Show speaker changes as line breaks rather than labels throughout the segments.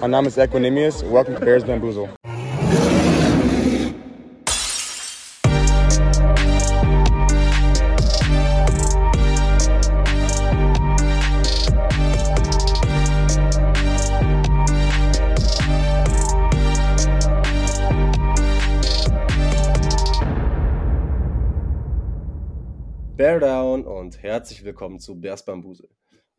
Mein Name ist Equinemius. Welcome to Bears Bamboozle.
Bear Down und herzlich willkommen zu Bears Bambusel,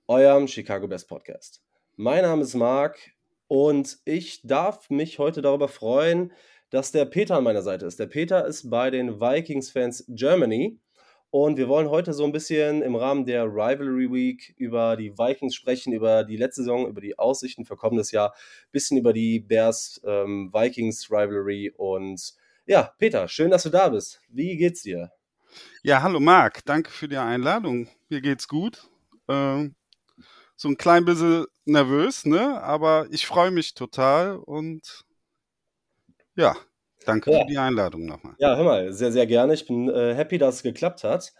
eurem Chicago Bears Podcast. Mein Name ist Marc und ich darf mich heute darüber freuen, dass der Peter an meiner Seite ist. Der Peter ist bei den Vikings-Fans Germany und wir wollen heute so ein bisschen im Rahmen der Rivalry Week über die Vikings sprechen, über die letzte Saison, über die Aussichten für kommendes Jahr, bisschen über die Bears-Vikings ähm, und ja, Peter, schön, dass du da bist. Wie geht's dir?
Ja, hallo Marc, danke für die Einladung. Mir geht's gut. Ähm, so ein klein bisschen nervös, ne? Aber ich freue mich total und ja, danke ja. für die Einladung nochmal.
Ja, hör mal, sehr, sehr gerne. Ich bin äh, happy, dass es geklappt hat.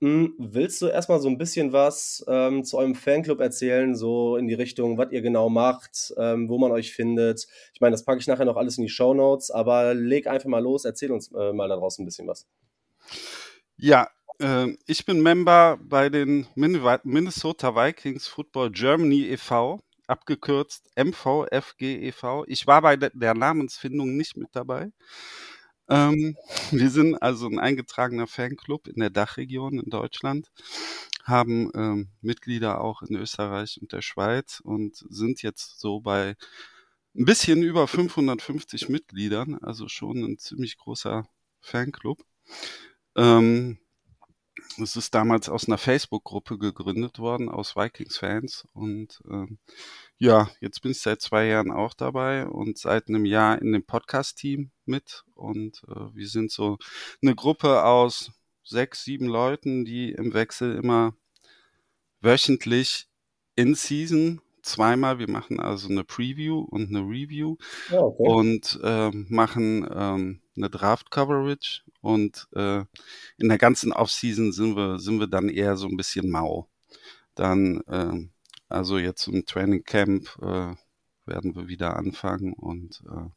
Hm, willst du erstmal so ein bisschen was ähm, zu eurem Fanclub erzählen, so in die Richtung, was ihr genau macht, ähm, wo man euch findet? Ich meine, das packe ich nachher noch alles in die Show Notes, aber leg einfach mal los, erzähl uns äh, mal da draußen ein bisschen was.
Ja, ich bin Member bei den Minnesota Vikings Football Germany e.V., abgekürzt MVFG e.V. Ich war bei der Namensfindung nicht mit dabei. Ähm, wir sind also ein eingetragener Fanclub in der Dachregion in Deutschland, haben ähm, Mitglieder auch in Österreich und der Schweiz und sind jetzt so bei ein bisschen über 550 Mitgliedern, also schon ein ziemlich großer Fanclub. Ähm, es ist damals aus einer Facebook-Gruppe gegründet worden, aus Vikings-Fans. Und ähm, ja, jetzt bin ich seit zwei Jahren auch dabei und seit einem Jahr in dem Podcast-Team mit. Und äh, wir sind so eine Gruppe aus sechs, sieben Leuten, die im Wechsel immer wöchentlich in Season zweimal. Wir machen also eine Preview und eine Review ja, okay. und äh, machen ähm, eine Draft Coverage und äh, in der ganzen Offseason sind wir sind wir dann eher so ein bisschen mau. Dann äh, also jetzt im Training Camp äh, werden wir wieder anfangen und äh,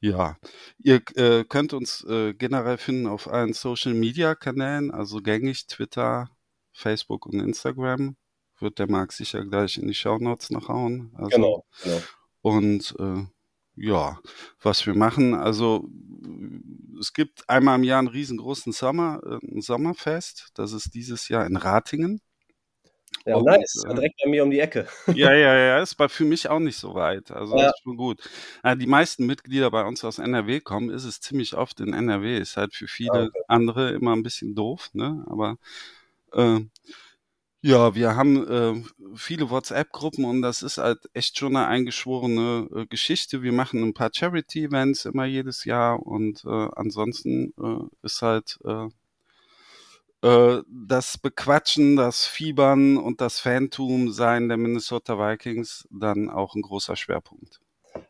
ja, ihr äh, könnt uns äh, generell finden auf allen Social Media Kanälen, also gängig Twitter, Facebook und Instagram wird der Marc sicher gleich in die Shownotes noch hauen. Also, genau, genau. Und äh, ja, was wir machen, also es gibt einmal im Jahr einen riesengroßen Sommer, äh, ein Sommerfest. Das ist dieses Jahr in Ratingen.
Ja, und, nice. Äh, direkt bei mir um die Ecke.
Ja, ja, ja, ist bei für mich auch nicht so weit. Also ja. das ist schon gut. Ja, die meisten Mitglieder bei uns aus NRW kommen, ist es ziemlich oft in NRW. Ist halt für viele okay. andere immer ein bisschen doof, ne? Aber äh, ja, wir haben äh, viele WhatsApp-Gruppen und das ist halt echt schon eine eingeschworene äh, Geschichte. Wir machen ein paar Charity-Events immer jedes Jahr und äh, ansonsten äh, ist halt äh, äh, das Bequatschen, das Fiebern und das Fantum sein der Minnesota Vikings dann auch ein großer Schwerpunkt.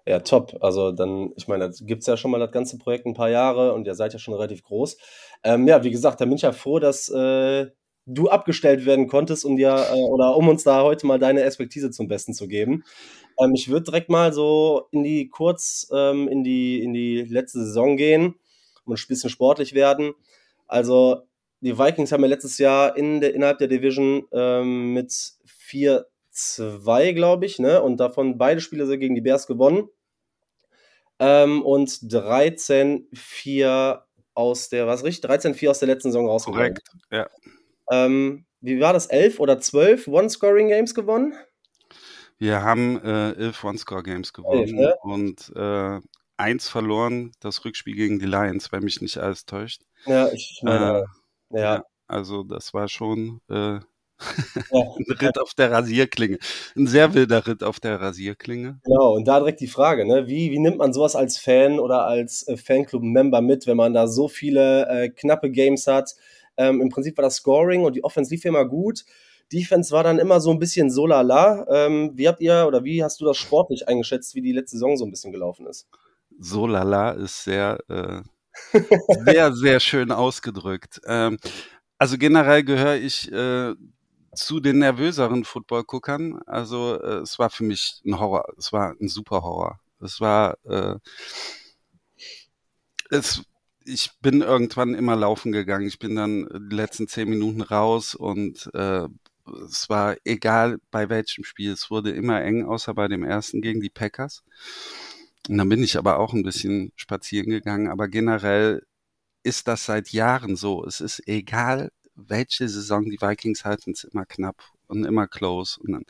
Ja, top. Also dann, ich meine, gibt es ja schon mal das ganze Projekt ein paar Jahre und ihr seid ja schon relativ groß. Ähm, ja, wie gesagt, da bin ich ja froh, dass du abgestellt werden konntest und ja, äh, oder um uns da heute mal deine Expertise zum Besten zu geben. Ähm, ich würde direkt mal so in die kurz ähm, in die in die letzte Saison gehen und ein bisschen sportlich werden. Also die Vikings haben ja letztes Jahr in der, innerhalb der Division ähm, mit 4-2, glaube ich, ne? Und davon beide Spiele sind gegen die Bears gewonnen. Ähm, und 13-4 aus der, was richtig? 13-4 aus der letzten Saison rausgekommen.
Korrekt, ja.
Ähm, wie war das? Elf oder zwölf One-Scoring-Games gewonnen?
Wir haben äh, elf One-Score-Games gewonnen elf, und äh, eins verloren, das Rückspiel gegen die Lions, wenn mich nicht alles täuscht.
Ja, ich meine,
äh, ja. ja. Also das war schon äh, ein Ritt auf der Rasierklinge. Ein sehr wilder Ritt auf der Rasierklinge.
Genau, und da direkt die Frage, ne? wie, wie nimmt man sowas als Fan oder als äh, Fanclub-Member mit, wenn man da so viele äh, knappe Games hat? Ähm, Im Prinzip war das Scoring und die Offense lief immer gut. Defense war dann immer so ein bisschen so lala. Ähm, wie habt ihr oder wie hast du das sportlich eingeschätzt, wie die letzte Saison so ein bisschen gelaufen ist?
So lala ist sehr, äh, sehr, sehr schön ausgedrückt. Ähm, also generell gehöre ich äh, zu den nervöseren Football-Guckern. Also äh, es war für mich ein Horror. Es war ein super Horror. Es war äh, es, ich bin irgendwann immer laufen gegangen. Ich bin dann die letzten zehn Minuten raus und äh, es war egal bei welchem Spiel. Es wurde immer eng, außer bei dem ersten gegen die Packers. Und dann bin ich aber auch ein bisschen spazieren gegangen. Aber generell ist das seit Jahren so. Es ist egal, welche Saison die Vikings halten, es immer knapp und immer close. Und dann,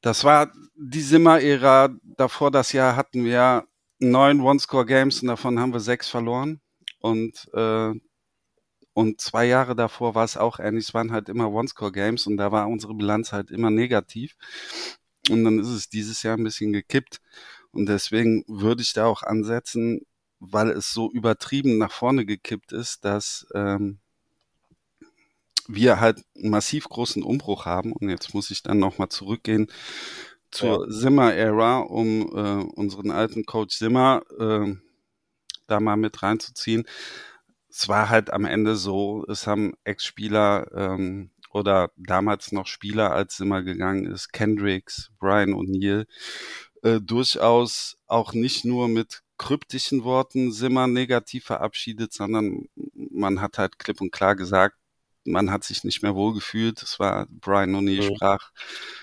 das war die Simmer-Ära. Davor das Jahr hatten wir neun One-Score-Games und davon haben wir sechs verloren. Und, äh, und zwei Jahre davor war es auch ähnlich. Es waren halt immer One-Score-Games und da war unsere Bilanz halt immer negativ. Und dann ist es dieses Jahr ein bisschen gekippt. Und deswegen würde ich da auch ansetzen, weil es so übertrieben nach vorne gekippt ist, dass ähm, wir halt einen massiv großen Umbruch haben. Und jetzt muss ich dann nochmal zurückgehen zur ja. Simmer-Ära, um äh, unseren alten Coach Simmer äh, da mal mit reinzuziehen. Es war halt am Ende so, es haben Ex-Spieler ähm, oder damals noch Spieler, als Simmer gegangen ist, Kendricks, Brian O'Neill, äh, durchaus auch nicht nur mit kryptischen Worten Simmer negativ verabschiedet, sondern man hat halt klipp und klar gesagt, man hat sich nicht mehr wohlgefühlt. Es war Brian O'Neill mhm. sprach,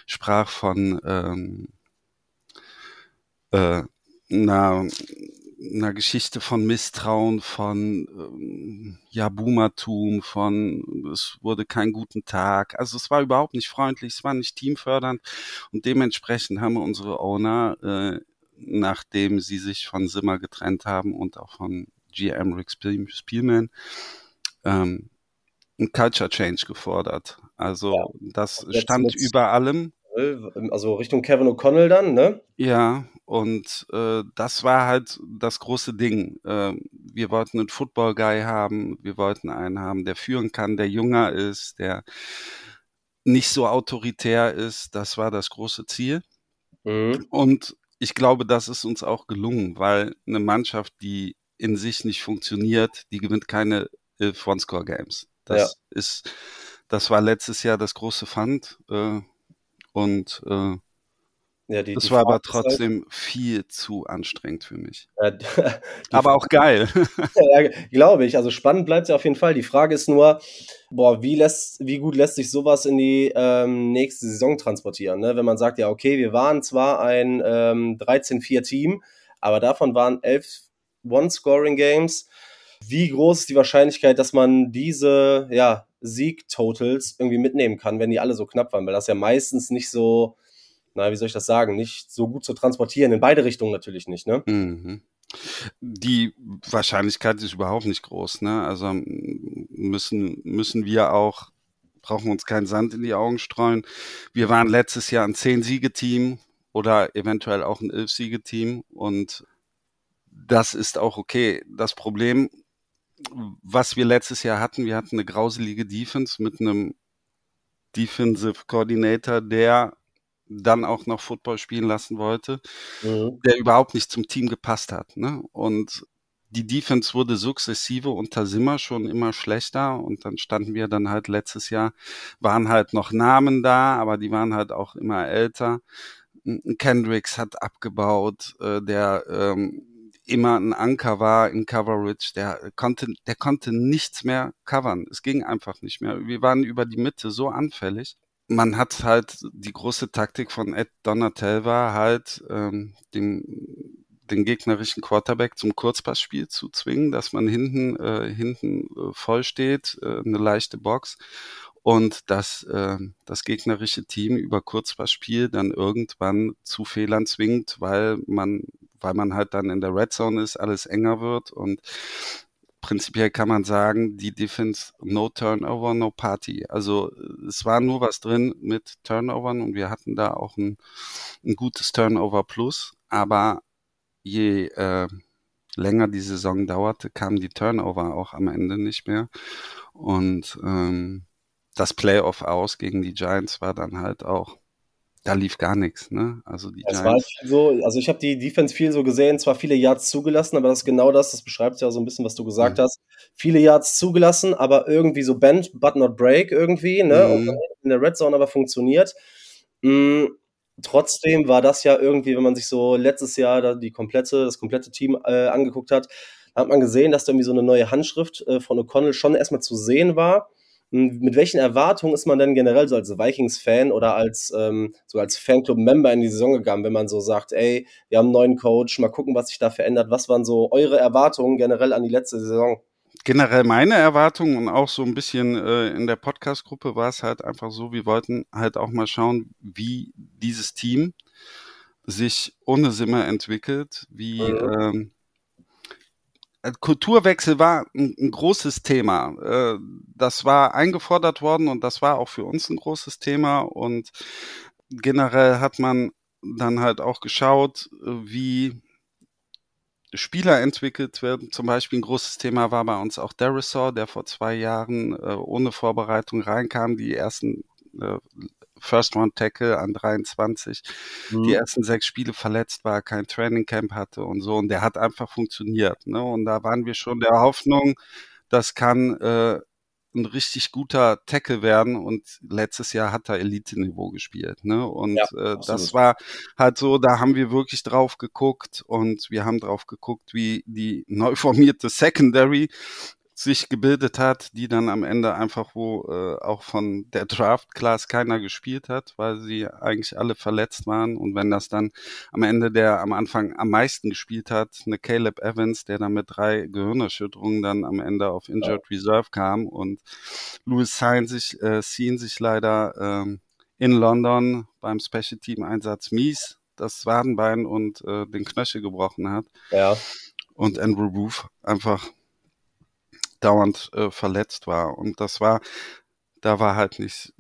sprach von ähm, äh, einer, einer Geschichte von Misstrauen, von ähm, ja, Boomertum, von es wurde kein guten Tag. Also es war überhaupt nicht freundlich, es war nicht teamfördernd und dementsprechend haben wir unsere Owner, äh, nachdem sie sich von Simmer getrennt haben und auch von GM Rick Spielman, ähm, ein Culture Change gefordert. Also ja. das Jetzt stand über allem.
Also Richtung Kevin O'Connell dann, ne?
Ja, und äh, das war halt das große Ding. Äh, wir wollten einen Football-Guy haben, wir wollten einen haben, der führen kann, der jünger ist, der nicht so autoritär ist. Das war das große Ziel. Mhm. Und ich glaube, das ist uns auch gelungen, weil eine Mannschaft, die in sich nicht funktioniert, die gewinnt keine One-Score-Games. Das ja. ist, das war letztes Jahr das große Fund äh, und äh, ja, die, das die war aber halt trotzdem halt, viel zu anstrengend für mich. Ja, aber auch geil.
ja, glaube ich. Also spannend bleibt es ja auf jeden Fall. Die Frage ist nur, boah, wie lässt, wie gut lässt sich sowas in die ähm, nächste Saison transportieren? Ne? Wenn man sagt, ja, okay, wir waren zwar ein ähm, 13-4-Team, aber davon waren elf One-Scoring-Games wie groß ist die Wahrscheinlichkeit, dass man diese ja, Sieg-Totals irgendwie mitnehmen kann, wenn die alle so knapp waren? Weil das ja meistens nicht so, na, wie soll ich das sagen, nicht so gut zu transportieren. In beide Richtungen natürlich nicht, ne? Mhm.
Die Wahrscheinlichkeit ist überhaupt nicht groß, ne? Also müssen, müssen wir auch, brauchen uns keinen Sand in die Augen streuen. Wir waren letztes Jahr ein Zehn-Siege-Team oder eventuell auch ein Elf-Siege-Team und das ist auch okay. Das Problem was wir letztes Jahr hatten, wir hatten eine grauselige Defense mit einem Defensive Coordinator, der dann auch noch Football spielen lassen wollte, mhm. der überhaupt nicht zum Team gepasst hat. Ne? Und die Defense wurde sukzessive unter Simmer schon immer schlechter und dann standen wir dann halt letztes Jahr, waren halt noch Namen da, aber die waren halt auch immer älter. Kendricks hat abgebaut, äh, der ähm, immer ein Anker war in Coverage, der konnte, der konnte nichts mehr covern. Es ging einfach nicht mehr. Wir waren über die Mitte so anfällig. Man hat halt die große Taktik von Ed Donatel war halt, ähm, den, den gegnerischen Quarterback zum Kurzpassspiel zu zwingen, dass man hinten, äh, hinten äh, voll steht, äh, eine leichte Box und dass äh, das gegnerische Team über Kurzpassspiel dann irgendwann zu Fehlern zwingt, weil man weil man halt dann in der Red Zone ist, alles enger wird und prinzipiell kann man sagen, die Defense no Turnover, no Party. Also es war nur was drin mit Turnovern und wir hatten da auch ein, ein gutes Turnover Plus, aber je äh, länger die Saison dauerte, kamen die Turnover auch am Ende nicht mehr und ähm, das Playoff aus gegen die Giants war dann halt auch da lief gar nichts. Ne? Also die
Giants. War so, also ich habe die Defense viel so gesehen, zwar viele Yards zugelassen, aber das ist genau das, das beschreibt ja so ein bisschen, was du gesagt mhm. hast. Viele Yards zugelassen, aber irgendwie so bend, but not break irgendwie, ne? Mhm. Und in der Red Zone aber funktioniert. Mhm. Trotzdem war das ja irgendwie, wenn man sich so letztes Jahr da die komplette, das komplette Team äh, angeguckt hat, hat man gesehen, dass da irgendwie so eine neue Handschrift äh, von O'Connell schon erstmal zu sehen war. Hm, mit welchen Erwartungen ist man denn generell so als Vikings-Fan oder als ähm, so als Fanclub-Member in die Saison gegangen, wenn man so sagt, ey, wir haben einen neuen Coach, mal gucken, was sich da verändert. Was waren so eure Erwartungen generell an die letzte Saison?
Generell meine Erwartungen und auch so ein bisschen äh, in der Podcast-Gruppe war es halt einfach so, wir wollten halt auch mal schauen, wie dieses Team sich ohne Simmer entwickelt, wie mhm. ähm, äh, Kulturwechsel war ein, ein großes Thema. Äh, das war eingefordert worden und das war auch für uns ein großes Thema. Und generell hat man dann halt auch geschaut, wie Spieler entwickelt werden. Zum Beispiel ein großes Thema war bei uns auch Derisor, der vor zwei Jahren äh, ohne Vorbereitung reinkam, die ersten First Round Tackle an 23, mhm. die ersten sechs Spiele verletzt war, kein Training Camp hatte und so. Und der hat einfach funktioniert. Ne? Und da waren wir schon der Hoffnung, das kann äh, ein richtig guter Tackle werden und letztes Jahr hat er Elite-Niveau gespielt. Ne? Und ja, äh, das war halt so, da haben wir wirklich drauf geguckt und wir haben drauf geguckt, wie die neu formierte Secondary sich gebildet hat, die dann am Ende einfach, wo äh, auch von der Draft-Class keiner gespielt hat, weil sie eigentlich alle verletzt waren. Und wenn das dann am Ende der am Anfang am meisten gespielt hat, eine Caleb Evans, der dann mit drei Gehirnerschütterungen dann am Ende auf Injured Reserve kam und Louis Sain sich, äh, Seen sich leider ähm, in London beim Special Team Einsatz mies das Wadenbein und äh, den Knöchel gebrochen hat.
Ja.
Und Andrew Roof einfach dauernd äh, verletzt war. Und das war, da war halt nicht,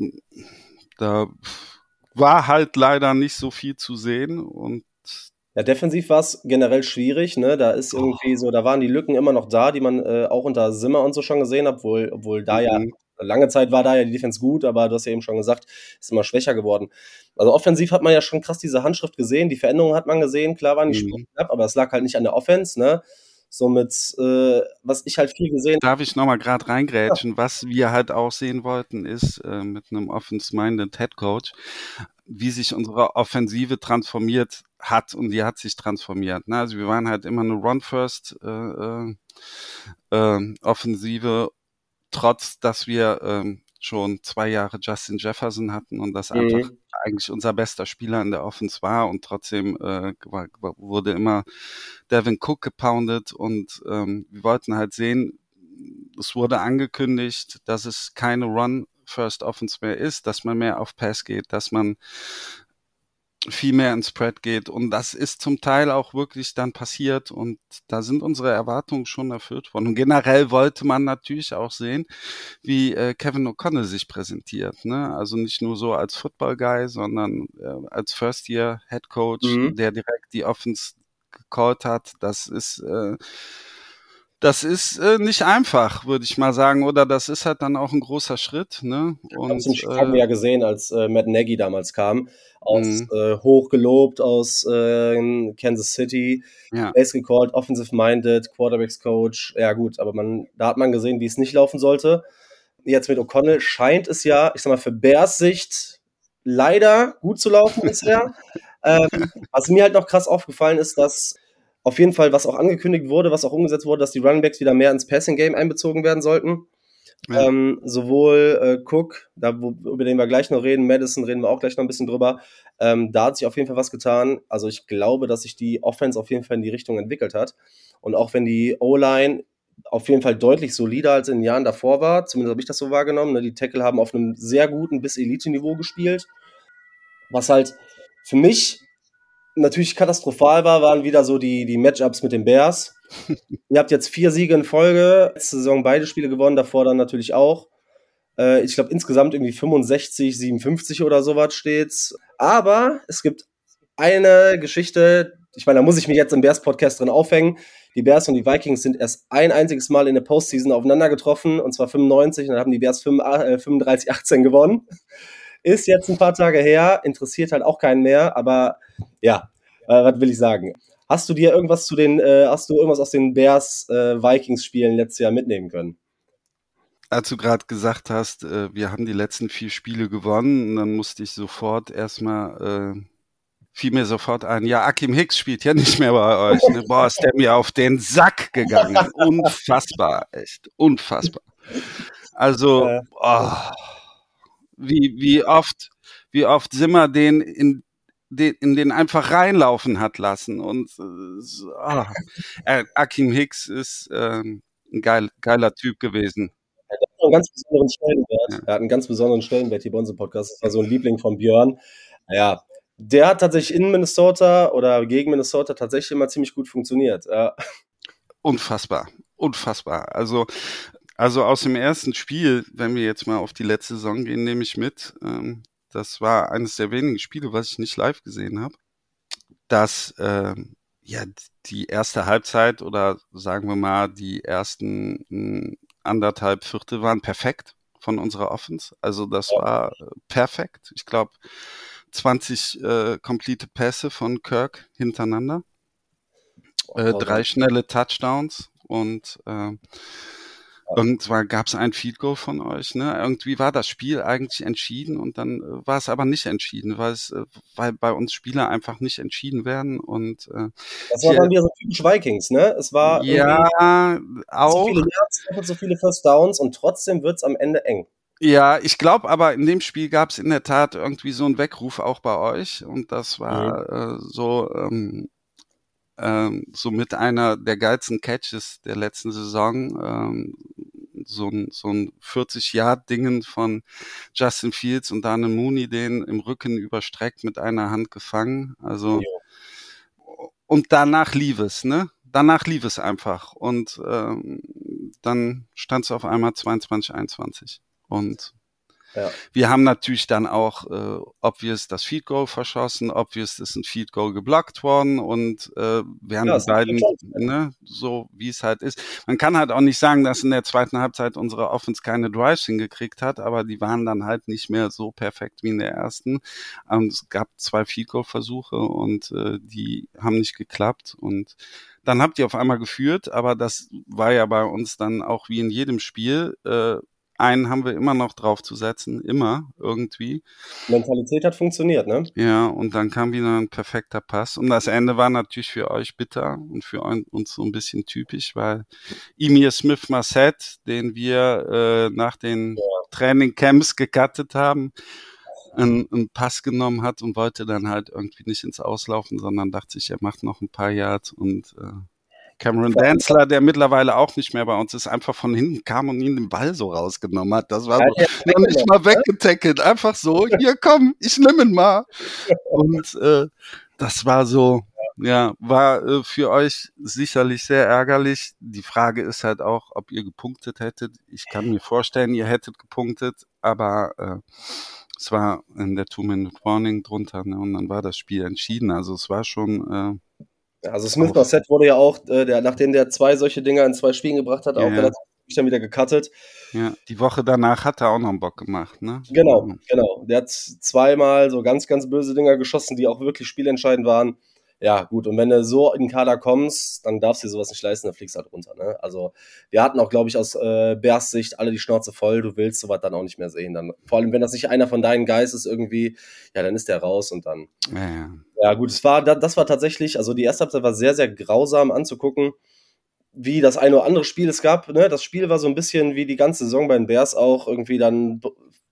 da war halt leider nicht so viel zu sehen und
ja, defensiv war es generell schwierig, ne? Da ist irgendwie so, da waren die Lücken immer noch da, die man äh, auch unter Simmer und so schon gesehen hat, obwohl, obwohl da ja mhm. lange Zeit war da ja die Defense gut, aber du hast ja eben schon gesagt, ist immer schwächer geworden. Also offensiv hat man ja schon krass diese Handschrift gesehen, die Veränderungen hat man gesehen, klar waren die mhm. knapp, aber es lag halt nicht an der Offense, ne? Somit, äh, was ich halt viel gesehen
Darf ich nochmal gerade reingrätschen? Ja. Was wir halt auch sehen wollten, ist äh, mit einem Offense-Minded Head Coach, wie sich unsere Offensive transformiert hat und die hat sich transformiert. Ne? Also wir waren halt immer eine Run-First äh, äh, äh, Offensive, trotz dass wir äh, schon zwei Jahre Justin Jefferson hatten und das mhm. einfach eigentlich unser bester Spieler in der Offense war und trotzdem äh, wurde immer Devin Cook gepoundet und ähm, wir wollten halt sehen, es wurde angekündigt, dass es keine Run First Offense mehr ist, dass man mehr auf Pass geht, dass man viel mehr ins Spread geht. Und das ist zum Teil auch wirklich dann passiert. Und da sind unsere Erwartungen schon erfüllt worden. Und generell wollte man natürlich auch sehen, wie äh, Kevin O'Connell sich präsentiert. Ne? Also nicht nur so als Football Guy, sondern äh, als First Year Head Coach, mhm. der direkt die Offense gecallt hat. Das ist äh, das ist äh, nicht einfach, würde ich mal sagen, oder das ist halt dann auch ein großer Schritt. Ne?
Und, das haben wir ja gesehen, als äh, Matt Nagy damals kam, aus mhm. äh, hochgelobt aus äh, Kansas City, ja. Base gecallt, offensive minded, Quarterbacks Coach. Ja gut, aber man, da hat man gesehen, wie es nicht laufen sollte. Jetzt mit O'Connell scheint es ja, ich sag mal, für Bears Sicht leider gut zu laufen bisher. ähm, was mir halt noch krass aufgefallen ist, dass auf jeden Fall, was auch angekündigt wurde, was auch umgesetzt wurde, dass die Runningbacks wieder mehr ins Passing Game einbezogen werden sollten. Ja. Ähm, sowohl äh, Cook, da, wo, über den wir gleich noch reden, Madison reden wir auch gleich noch ein bisschen drüber. Ähm, da hat sich auf jeden Fall was getan. Also ich glaube, dass sich die Offense auf jeden Fall in die Richtung entwickelt hat. Und auch wenn die O-Line auf jeden Fall deutlich solider als in den Jahren davor war, zumindest habe ich das so wahrgenommen. Ne? Die Tackle haben auf einem sehr guten bis Elite-Niveau gespielt. Was halt für mich natürlich katastrophal war, waren wieder so die, die Matchups mit den Bears. Ihr habt jetzt vier Siege in Folge, letzte Saison beide Spiele gewonnen, davor dann natürlich auch. Äh, ich glaube insgesamt irgendwie 65, 57 oder sowas steht's. Aber es gibt eine Geschichte, ich meine, da muss ich mich jetzt im Bears-Podcast drin aufhängen. Die Bears und die Vikings sind erst ein einziges Mal in der Postseason aufeinander getroffen, und zwar 95, und dann haben die Bears 35, 18 äh, gewonnen. Ist jetzt ein paar Tage her, interessiert halt auch keinen mehr, aber ja, äh, was will ich sagen? Hast du dir irgendwas zu den, äh, hast du irgendwas aus den Bears äh, Vikings Spielen letztes Jahr mitnehmen können?
Als du gerade gesagt hast, äh, wir haben die letzten vier Spiele gewonnen, dann musste ich sofort erstmal, äh, fiel mir sofort ein, ja, Akim Hicks spielt ja nicht mehr bei euch. Ne? Boah, ist der mir auf den Sack gegangen. Unfassbar, echt, unfassbar. Also, oh, wie, wie oft, wie oft Simmer den in den, in den einfach reinlaufen hat lassen. Und oh, Akim Hicks ist äh, ein geil, geiler Typ gewesen.
Er hat einen ganz besonderen Stellenwert. Ja. Er hat einen ganz besonderen Stellenwert hier bei unserem Podcast. Das war so ein Liebling von Björn. Naja, der hat tatsächlich in Minnesota oder gegen Minnesota tatsächlich immer ziemlich gut funktioniert. Ja.
Unfassbar, unfassbar. Also, also aus dem ersten Spiel, wenn wir jetzt mal auf die letzte Saison gehen, nehme ich mit. Ähm, das war eines der wenigen Spiele, was ich nicht live gesehen habe, dass äh, ja die erste Halbzeit oder sagen wir mal die ersten mh, hm, anderthalb Viertel waren perfekt von unserer Offense. Also das war äh, perfekt. Ich glaube 20 äh, complete Pässe von Kirk hintereinander, äh, drei schnelle Touchdowns und äh, Irgendwann gab es ein Field Goal von euch, ne? Irgendwie war das Spiel eigentlich entschieden und dann äh, war es aber nicht entschieden, weil es, äh, weil bei uns Spieler einfach nicht entschieden werden und
äh, das war dann wieder so typisch Vikings, ne? Es war
ja auch
so viele Yards, so viele First Downs und trotzdem wird's am Ende eng.
Ja, ich glaube aber in dem Spiel gab es in der Tat irgendwie so einen Weckruf auch bei euch und das war mhm. äh, so ähm, ähm, so mit einer der geilsten Catches der letzten Saison. Ähm, so ein, so ein 40-Yard-Dingen von Justin Fields und dann Mooney den im Rücken überstreckt mit einer Hand gefangen. Also ja. und danach lief es, ne? Danach lief es einfach. Und ähm, dann stand es auf einmal 22, 21. Und ja. Wir haben natürlich dann auch, äh, obvious das Feed Goal verschossen, obvious ist ein Feed Goal geblockt worden und äh, wir haben ja, die beiden, ne, so wie es halt ist. Man kann halt auch nicht sagen, dass in der zweiten Halbzeit unsere Offense keine Drives hingekriegt hat, aber die waren dann halt nicht mehr so perfekt wie in der ersten. Und es gab zwei Feed Goal Versuche und äh, die haben nicht geklappt und dann habt ihr auf einmal geführt, aber das war ja bei uns dann auch wie in jedem Spiel. Äh, einen haben wir immer noch draufzusetzen, immer irgendwie.
Mentalität hat funktioniert, ne?
Ja, und dann kam wieder ein perfekter Pass. Und das Ende war natürlich für euch bitter und für uns so ein bisschen typisch, weil Emir Smith Marset, den wir äh, nach den ja. Trainingcamps gecuttet haben, einen, einen Pass genommen hat und wollte dann halt irgendwie nicht ins Auslaufen, sondern dachte sich, er macht noch ein paar Yards und äh, Cameron Danzler, der mittlerweile auch nicht mehr bei uns ist, einfach von hinten kam und ihn den Ball so rausgenommen hat. Das war so, noch nicht mal weggetackelt. Einfach so, hier komm, ich nehme ihn mal. Und äh, das war so, ja, war äh, für euch sicherlich sehr ärgerlich. Die Frage ist halt auch, ob ihr gepunktet hättet. Ich kann mir vorstellen, ihr hättet gepunktet, aber äh, es war in der Two-Minute-Warning drunter ne, und dann war das Spiel entschieden. Also es war schon äh,
also Smith Marset wurde ja auch, äh, der, nachdem der zwei solche Dinger in zwei Spielen gebracht hat, ja, auch relativ dann wieder gecuttet.
Ja, die Woche danach hat er auch noch einen Bock gemacht, ne?
Genau, genau. Der hat zweimal so ganz, ganz böse Dinger geschossen, die auch wirklich spielentscheidend waren ja, gut, und wenn du so in den Kader kommst, dann darfst du dir sowas nicht leisten, dann fliegst du halt runter. Ne? Also, wir hatten auch, glaube ich, aus äh, Bears Sicht alle die Schnauze voll, du willst sowas dann auch nicht mehr sehen. Dann, vor allem, wenn das nicht einer von deinen Guys ist irgendwie, ja, dann ist der raus und dann. Ja, ja. Ja gut, es war, das war tatsächlich, also die erste Halbzeit war sehr, sehr grausam anzugucken wie das eine oder andere Spiel es gab. Ne? Das Spiel war so ein bisschen wie die ganze Saison bei den Bears auch irgendwie dann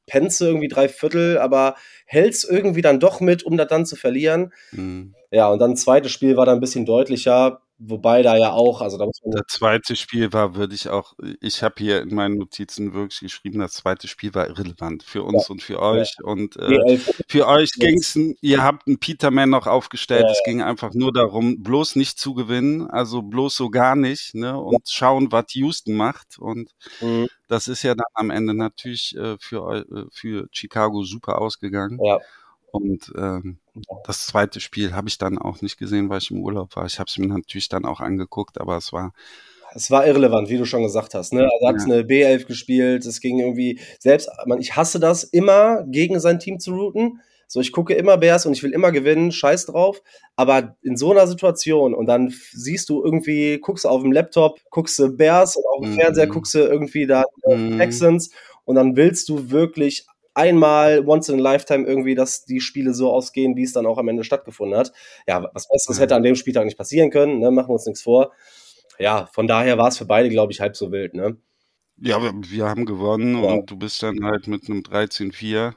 Penze irgendwie drei Viertel, aber hält's irgendwie dann doch mit, um das dann zu verlieren. Mhm. Ja, und dann zweites Spiel war dann ein bisschen deutlicher. Wobei da ja auch, also da muss
man. Das zweite Spiel war, würde ich auch, ich habe hier in meinen Notizen wirklich geschrieben, das zweite Spiel war irrelevant für uns ja. und für euch. Ja. Und äh, für euch ging's, ihr habt einen Peterman noch aufgestellt. Ja, es ging einfach nur darum, bloß nicht zu gewinnen, also bloß so gar nicht, ne? Und schauen, was Houston macht. Und mhm. das ist ja dann am Ende natürlich äh, für, äh, für Chicago super ausgegangen. Ja. Und ähm, das zweite Spiel habe ich dann auch nicht gesehen, weil ich im Urlaub war. Ich habe es mir natürlich dann auch angeguckt, aber es war
es war irrelevant, wie du schon gesagt hast. Ne? Er hat
Ja.
eine B11 gespielt, es ging irgendwie, selbst, man, ich hasse das immer, gegen sein Team zu routen. So, ich gucke immer Bears und ich will immer gewinnen, scheiß drauf. Aber in so einer Situation und dann siehst du irgendwie, guckst auf dem Laptop, guckst du Bears und auf dem
Mhm.
Fernseher guckst du irgendwie da äh,
Mhm.
Texans und dann willst du wirklich einmal once in a lifetime irgendwie, dass die Spiele so ausgehen, wie es dann auch am Ende stattgefunden hat. Ja, was Besseres hätte an dem Spieltag nicht passieren können, ne? machen wir uns nichts vor. Ja, von daher war es für beide, glaube ich, halb so wild, ne?
Ja, wir, wir haben gewonnen
Ja.
und du bist dann halt mit einem 13-4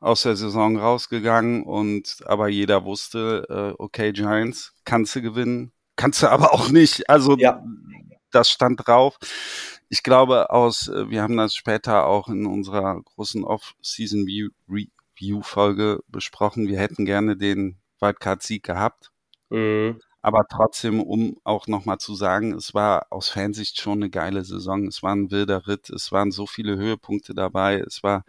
aus der Saison rausgegangen und aber jeder wusste, äh, okay, Giants, kannst du gewinnen, kannst du aber auch nicht. Also
Ja.
das stand drauf. Ich glaube, aus, äh, wir haben das später auch in unserer großen Off-Season View- Review-Folge besprochen. Wir hätten gerne den Wildcard-Sieg gehabt.
Mhm.
Aber trotzdem, um auch nochmal zu sagen, es war aus Fansicht schon eine geile Saison. Es war ein wilder Ritt. Es waren so viele Höhepunkte dabei. Es war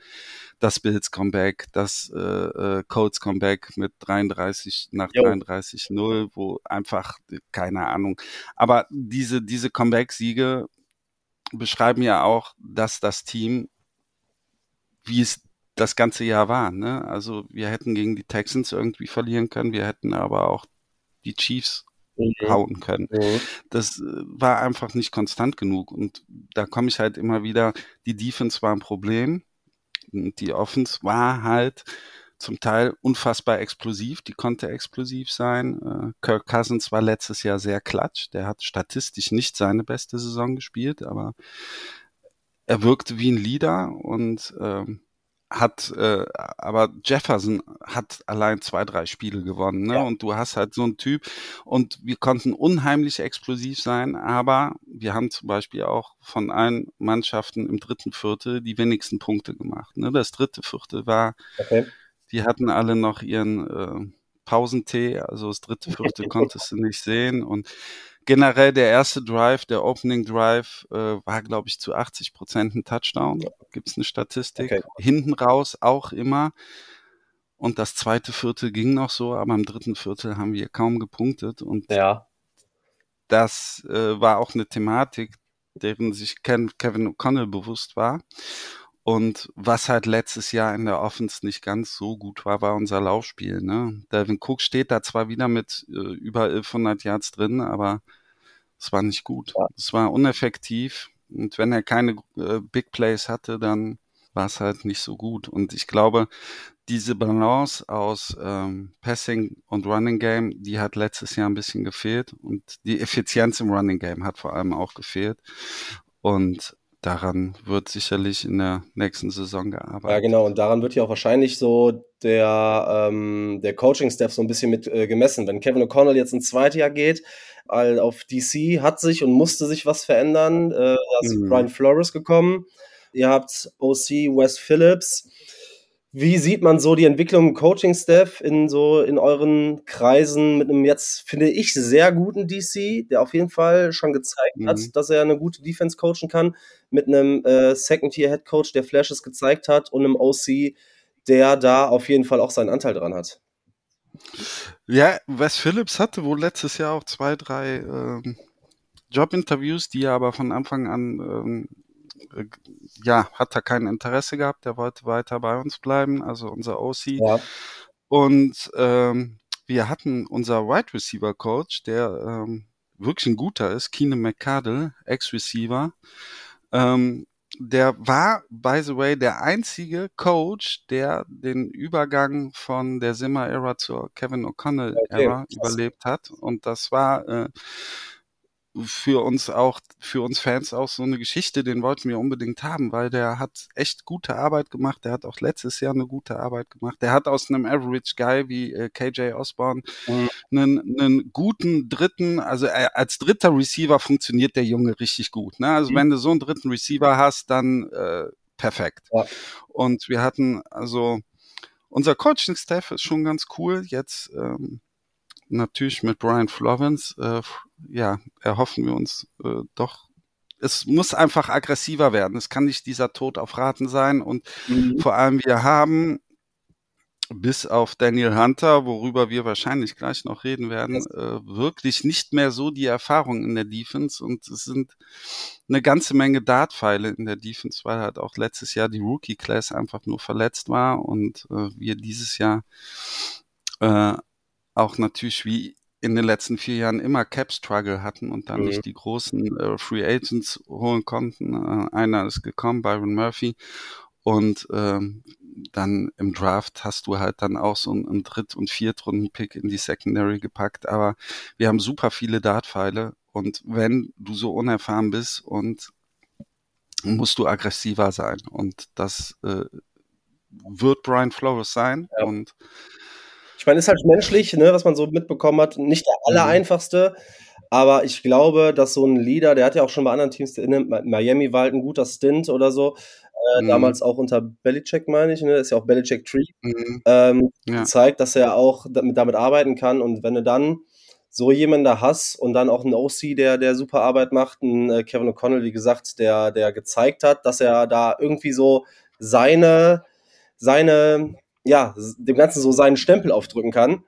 das Bills Comeback, das äh, äh, Colts Comeback mit 33 nach
Jo.
33-0, wo einfach, keine Ahnung. Aber diese, diese Comeback-Siege beschreiben ja auch, dass das Team, wie es das ganze Jahr war. Ne? Also wir hätten gegen die Texans irgendwie verlieren können. Wir hätten aber auch die Chiefs
Mhm.
hauen können.
Mhm.
Das äh, war einfach nicht konstant genug. Und da komme ich halt immer wieder, die Defense war ein Problem. Und die Offense war halt zum Teil unfassbar explosiv. Die konnte explosiv sein. Äh, Kirk Cousins war letztes Jahr sehr klatsch. Der hat statistisch nicht seine beste Saison gespielt, aber er wirkte wie ein Leader und ähm, hat, äh, aber Jefferson hat allein zwei, drei Spiele gewonnen, ne?
Ja.
Und du hast halt so einen Typ und wir konnten unheimlich explosiv sein, aber wir haben zum Beispiel auch von allen Mannschaften im dritten Viertel die wenigsten Punkte gemacht. Ne? Das dritte Viertel war,
Okay.
Die hatten alle noch ihren äh, Pausentee, also das dritte Viertel konntest du nicht sehen und generell der erste Drive, der Opening Drive, äh, war, glaube ich, zu 80 Prozent ein Touchdown. Gibt's eine Statistik.
Okay.
Hinten raus auch immer. Und das zweite Viertel ging noch so, aber im dritten Viertel haben wir kaum gepunktet. Und
Ja.
das äh, war auch eine Thematik, deren sich Kevin O'Connell bewusst war. Und was halt letztes Jahr in der Offense nicht ganz so gut war, war unser Laufspiel. Ne? Devin Cook steht da zwar wieder mit äh, über 1100 Yards drin, aber es war nicht gut.
Ja.
Es war uneffektiv. Und wenn er keine äh, Big Plays hatte, dann war es halt nicht so gut. Und ich glaube, diese Balance aus ähm, Passing und Running Game, die hat letztes Jahr ein bisschen gefehlt. Und die Effizienz im Running Game hat vor allem auch gefehlt. Und daran wird sicherlich in der nächsten Saison gearbeitet.
Ja, genau. Und daran wird ja auch wahrscheinlich so der, ähm, der Coaching-Staff so ein bisschen mit äh, gemessen. Wenn Kevin O'Connell jetzt ins zweite Jahr geht, all auf DC hat sich und musste sich was verändern. Äh, da ist
Mhm.
Brian Flores gekommen. Ihr habt OC Wes Phillips. Wie sieht man so die Entwicklung im Coaching-Staff in so in euren Kreisen mit einem jetzt, finde ich, sehr guten DC, der auf jeden Fall schon gezeigt
Mhm.
hat, dass er eine gute Defense coachen kann, mit einem äh, Second-Tier-Head-Coach, der Flashes gezeigt hat und einem OC, der da auf jeden Fall auch seinen Anteil dran hat.
Ja, Wes Phillips hatte wohl letztes Jahr auch zwei, drei ähm, Jobinterviews, die er aber von Anfang an, ähm, äh, ja, hat er kein Interesse gehabt. Der wollte weiter bei uns bleiben, also unser OC.
Ja.
Und ähm, wir hatten unser Wide Receiver Coach, der ähm, wirklich ein guter ist, Keenan McCardle, Ex-Receiver. Ähm, der war, by the way, der einzige Coach, der den Übergang von der Simmer-Ära zur Kevin O'Connell-Ära
Okay,
überlebt hat. Und das war äh, für uns auch, für uns Fans auch so eine Geschichte, den wollten wir unbedingt haben, weil der hat echt gute Arbeit gemacht. Der hat auch letztes Jahr eine gute Arbeit gemacht. Der hat aus einem Average Guy wie äh, KJ Osborne
Mhm.
einen, einen guten dritten, also äh, als dritter Receiver funktioniert der Junge richtig gut. Ne? Also
Mhm.
wenn du so einen dritten Receiver hast, dann äh, perfekt.
Ja.
Und wir hatten also unser Coaching-Staff ist schon ganz cool. Jetzt ähm, natürlich mit Brian Florence, äh, ja, erhoffen wir uns äh, doch. Es muss einfach aggressiver werden. Es kann nicht dieser Tod auf Raten sein. Und
Mhm.
vor allem, wir haben bis auf Daniel Hunter, worüber wir wahrscheinlich gleich noch reden werden, äh, wirklich nicht mehr so die Erfahrung in der Defense und es sind eine ganze Menge Dartpfeile in der Defense, weil halt auch letztes Jahr die Rookie Class einfach nur verletzt war und äh, wir dieses Jahr äh, auch natürlich wie in den letzten vier Jahren immer Cap Struggle hatten und dann mhm. nicht die großen äh, Free Agents holen konnten. Äh, einer ist gekommen, Byron Murphy und ähm, dann im Draft hast du halt dann auch so einen Dritt- und Viertrunden-Pick in die Secondary gepackt. Aber wir haben super viele Dartpfeile und wenn du so unerfahren bist und musst du aggressiver sein. Und das äh, wird Brian Flores sein. Ja. Und
ich meine, ist halt menschlich, ne, was man so mitbekommen hat, nicht der mhm. allereinfachste. Aber ich glaube, dass so ein Leader, der hat ja auch schon bei anderen Teams, in Miami war halt ein guter Stint oder so, äh, mhm. damals auch unter Belichick, meine ich, ne? ist ja auch Belichick Tree, mhm. ähm, ja. zeigt, dass er auch damit, damit arbeiten kann. Und wenn du dann so jemanden da hast und dann auch einen OC, der, der super Arbeit macht, ein äh, Kevin O'Connell, wie gesagt, der, der gezeigt hat, dass er da irgendwie so seine, seine, ja, dem Ganzen so seinen Stempel aufdrücken kann,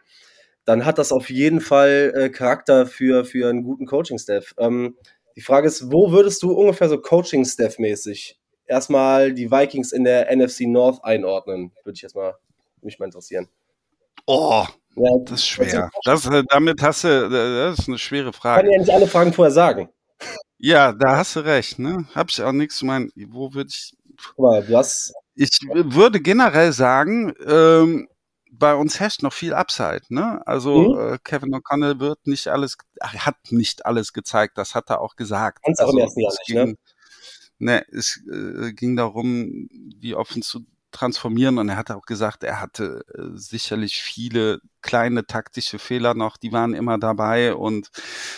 dann hat das auf jeden Fall äh, Charakter für, für einen guten Coaching-Staff. Ähm, die Frage ist, wo würdest du ungefähr so Coaching-Staff-mäßig erstmal die Vikings in der NFC North einordnen? Würde ich erstmal mich mal interessieren.
Oh, ja, das ist schwer. Das, äh, damit hast du, äh, das ist eine schwere Frage.
Ich kann ja nicht alle Fragen vorher sagen.
Ja, da hast du recht, ne? Hab ich auch nichts zu meinen. Wo würde ich.
Guck mal, du hast.
Ich würde generell sagen, ähm, bei uns herrscht noch viel Upside, ne? Also mhm. äh, Kevin O'Connell wird nicht alles, ach, hat nicht alles gezeigt, das hat er auch gesagt.
Ganz
also,
auch im ersten Jahr nicht, ne?
Ne, es äh, ging darum, die offen zu transformieren und er hat auch gesagt, er hatte äh, sicherlich viele kleine taktische Fehler noch, die waren immer dabei und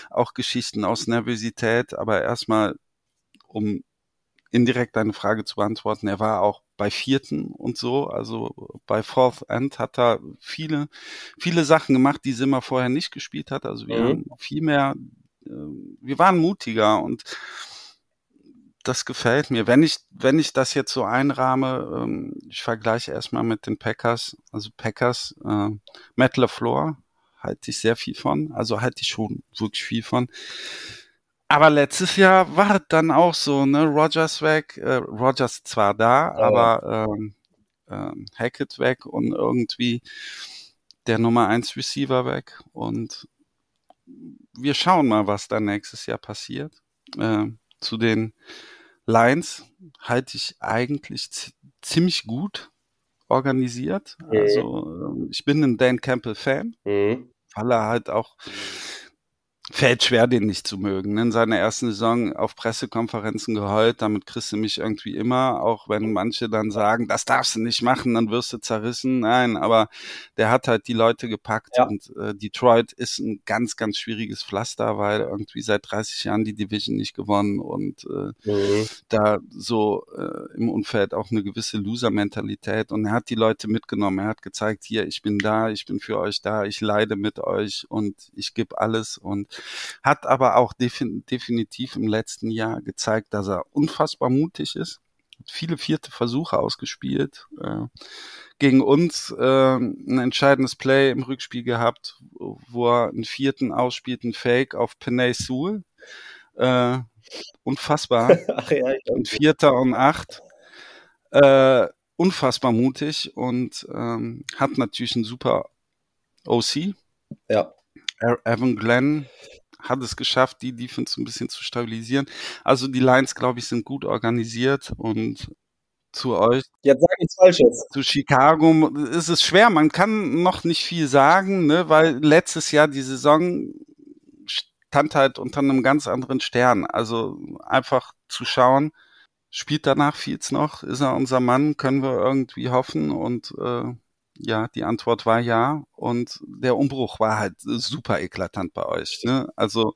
auch Geschichten aus Nervosität, aber erstmal, um indirekt deine Frage zu beantworten, er war auch bei vierten und so, also bei Fourth End hat er viele, viele Sachen gemacht, die Simmer vorher nicht gespielt hat, also wir mhm. haben viel mehr, äh, wir waren mutiger und das gefällt mir. Wenn ich, wenn ich das jetzt so einrahme, ähm, ich vergleiche erstmal mit den Packers, also Packers, äh, Matt LaFleur, halte ich sehr viel von, also halte ich schon wirklich viel von. Aber letztes Jahr war es dann auch so, ne, Rogers weg, äh, Rogers zwar da, oh. aber ähm, ähm, Hackett weg und irgendwie der Nummer eins Receiver weg und wir schauen mal, was da nächstes Jahr passiert. Äh, zu den Lines halte ich eigentlich ziemlich gut organisiert. Mhm. Also ähm, ich bin ein Dan Campbell Fan, mhm. weil er halt auch fällt schwer, den nicht zu mögen. In seiner ersten Saison auf Pressekonferenzen geheult, damit kriegst du mich irgendwie immer, auch wenn manche dann sagen, das darfst du nicht machen, dann wirst du zerrissen. Nein, aber der hat halt die Leute gepackt ja. und äh, Detroit ist ein ganz, ganz schwieriges Pflaster, weil irgendwie seit 30 Jahren die Division nicht gewonnen und äh, mhm. da so äh, im Umfeld auch eine gewisse Loser-Mentalität und er hat die Leute mitgenommen. Er hat gezeigt, hier, ich bin da, ich bin für euch da, ich leide mit euch und ich gebe alles und hat aber auch defin definitiv im letzten Jahr gezeigt, dass er unfassbar mutig ist. Hat viele vierte Versuche ausgespielt. Äh, gegen uns äh, ein entscheidendes Play im Rückspiel gehabt, wo er einen vierten ausspielten Fake auf Penay Sewell. Äh, unfassbar. Ach ja, ein Vierter und acht. Äh, unfassbar mutig und ähm, hat natürlich einen super OC.
Ja.
Evan Glenn hat es geschafft, die Defense ein bisschen zu stabilisieren. Also die Lines, glaube ich, sind gut organisiert und zu euch.
Jetzt sage ich Falsches.
Zu Chicago ist es schwer. Man kann noch nicht viel sagen, ne, weil letztes Jahr die Saison stand halt unter einem ganz anderen Stern. Also einfach zu schauen, spielt danach Fields noch? Ist er unser Mann? Können wir irgendwie hoffen? Und äh, ja, die Antwort war ja. Und der Umbruch war halt super eklatant bei euch. Ne? Also,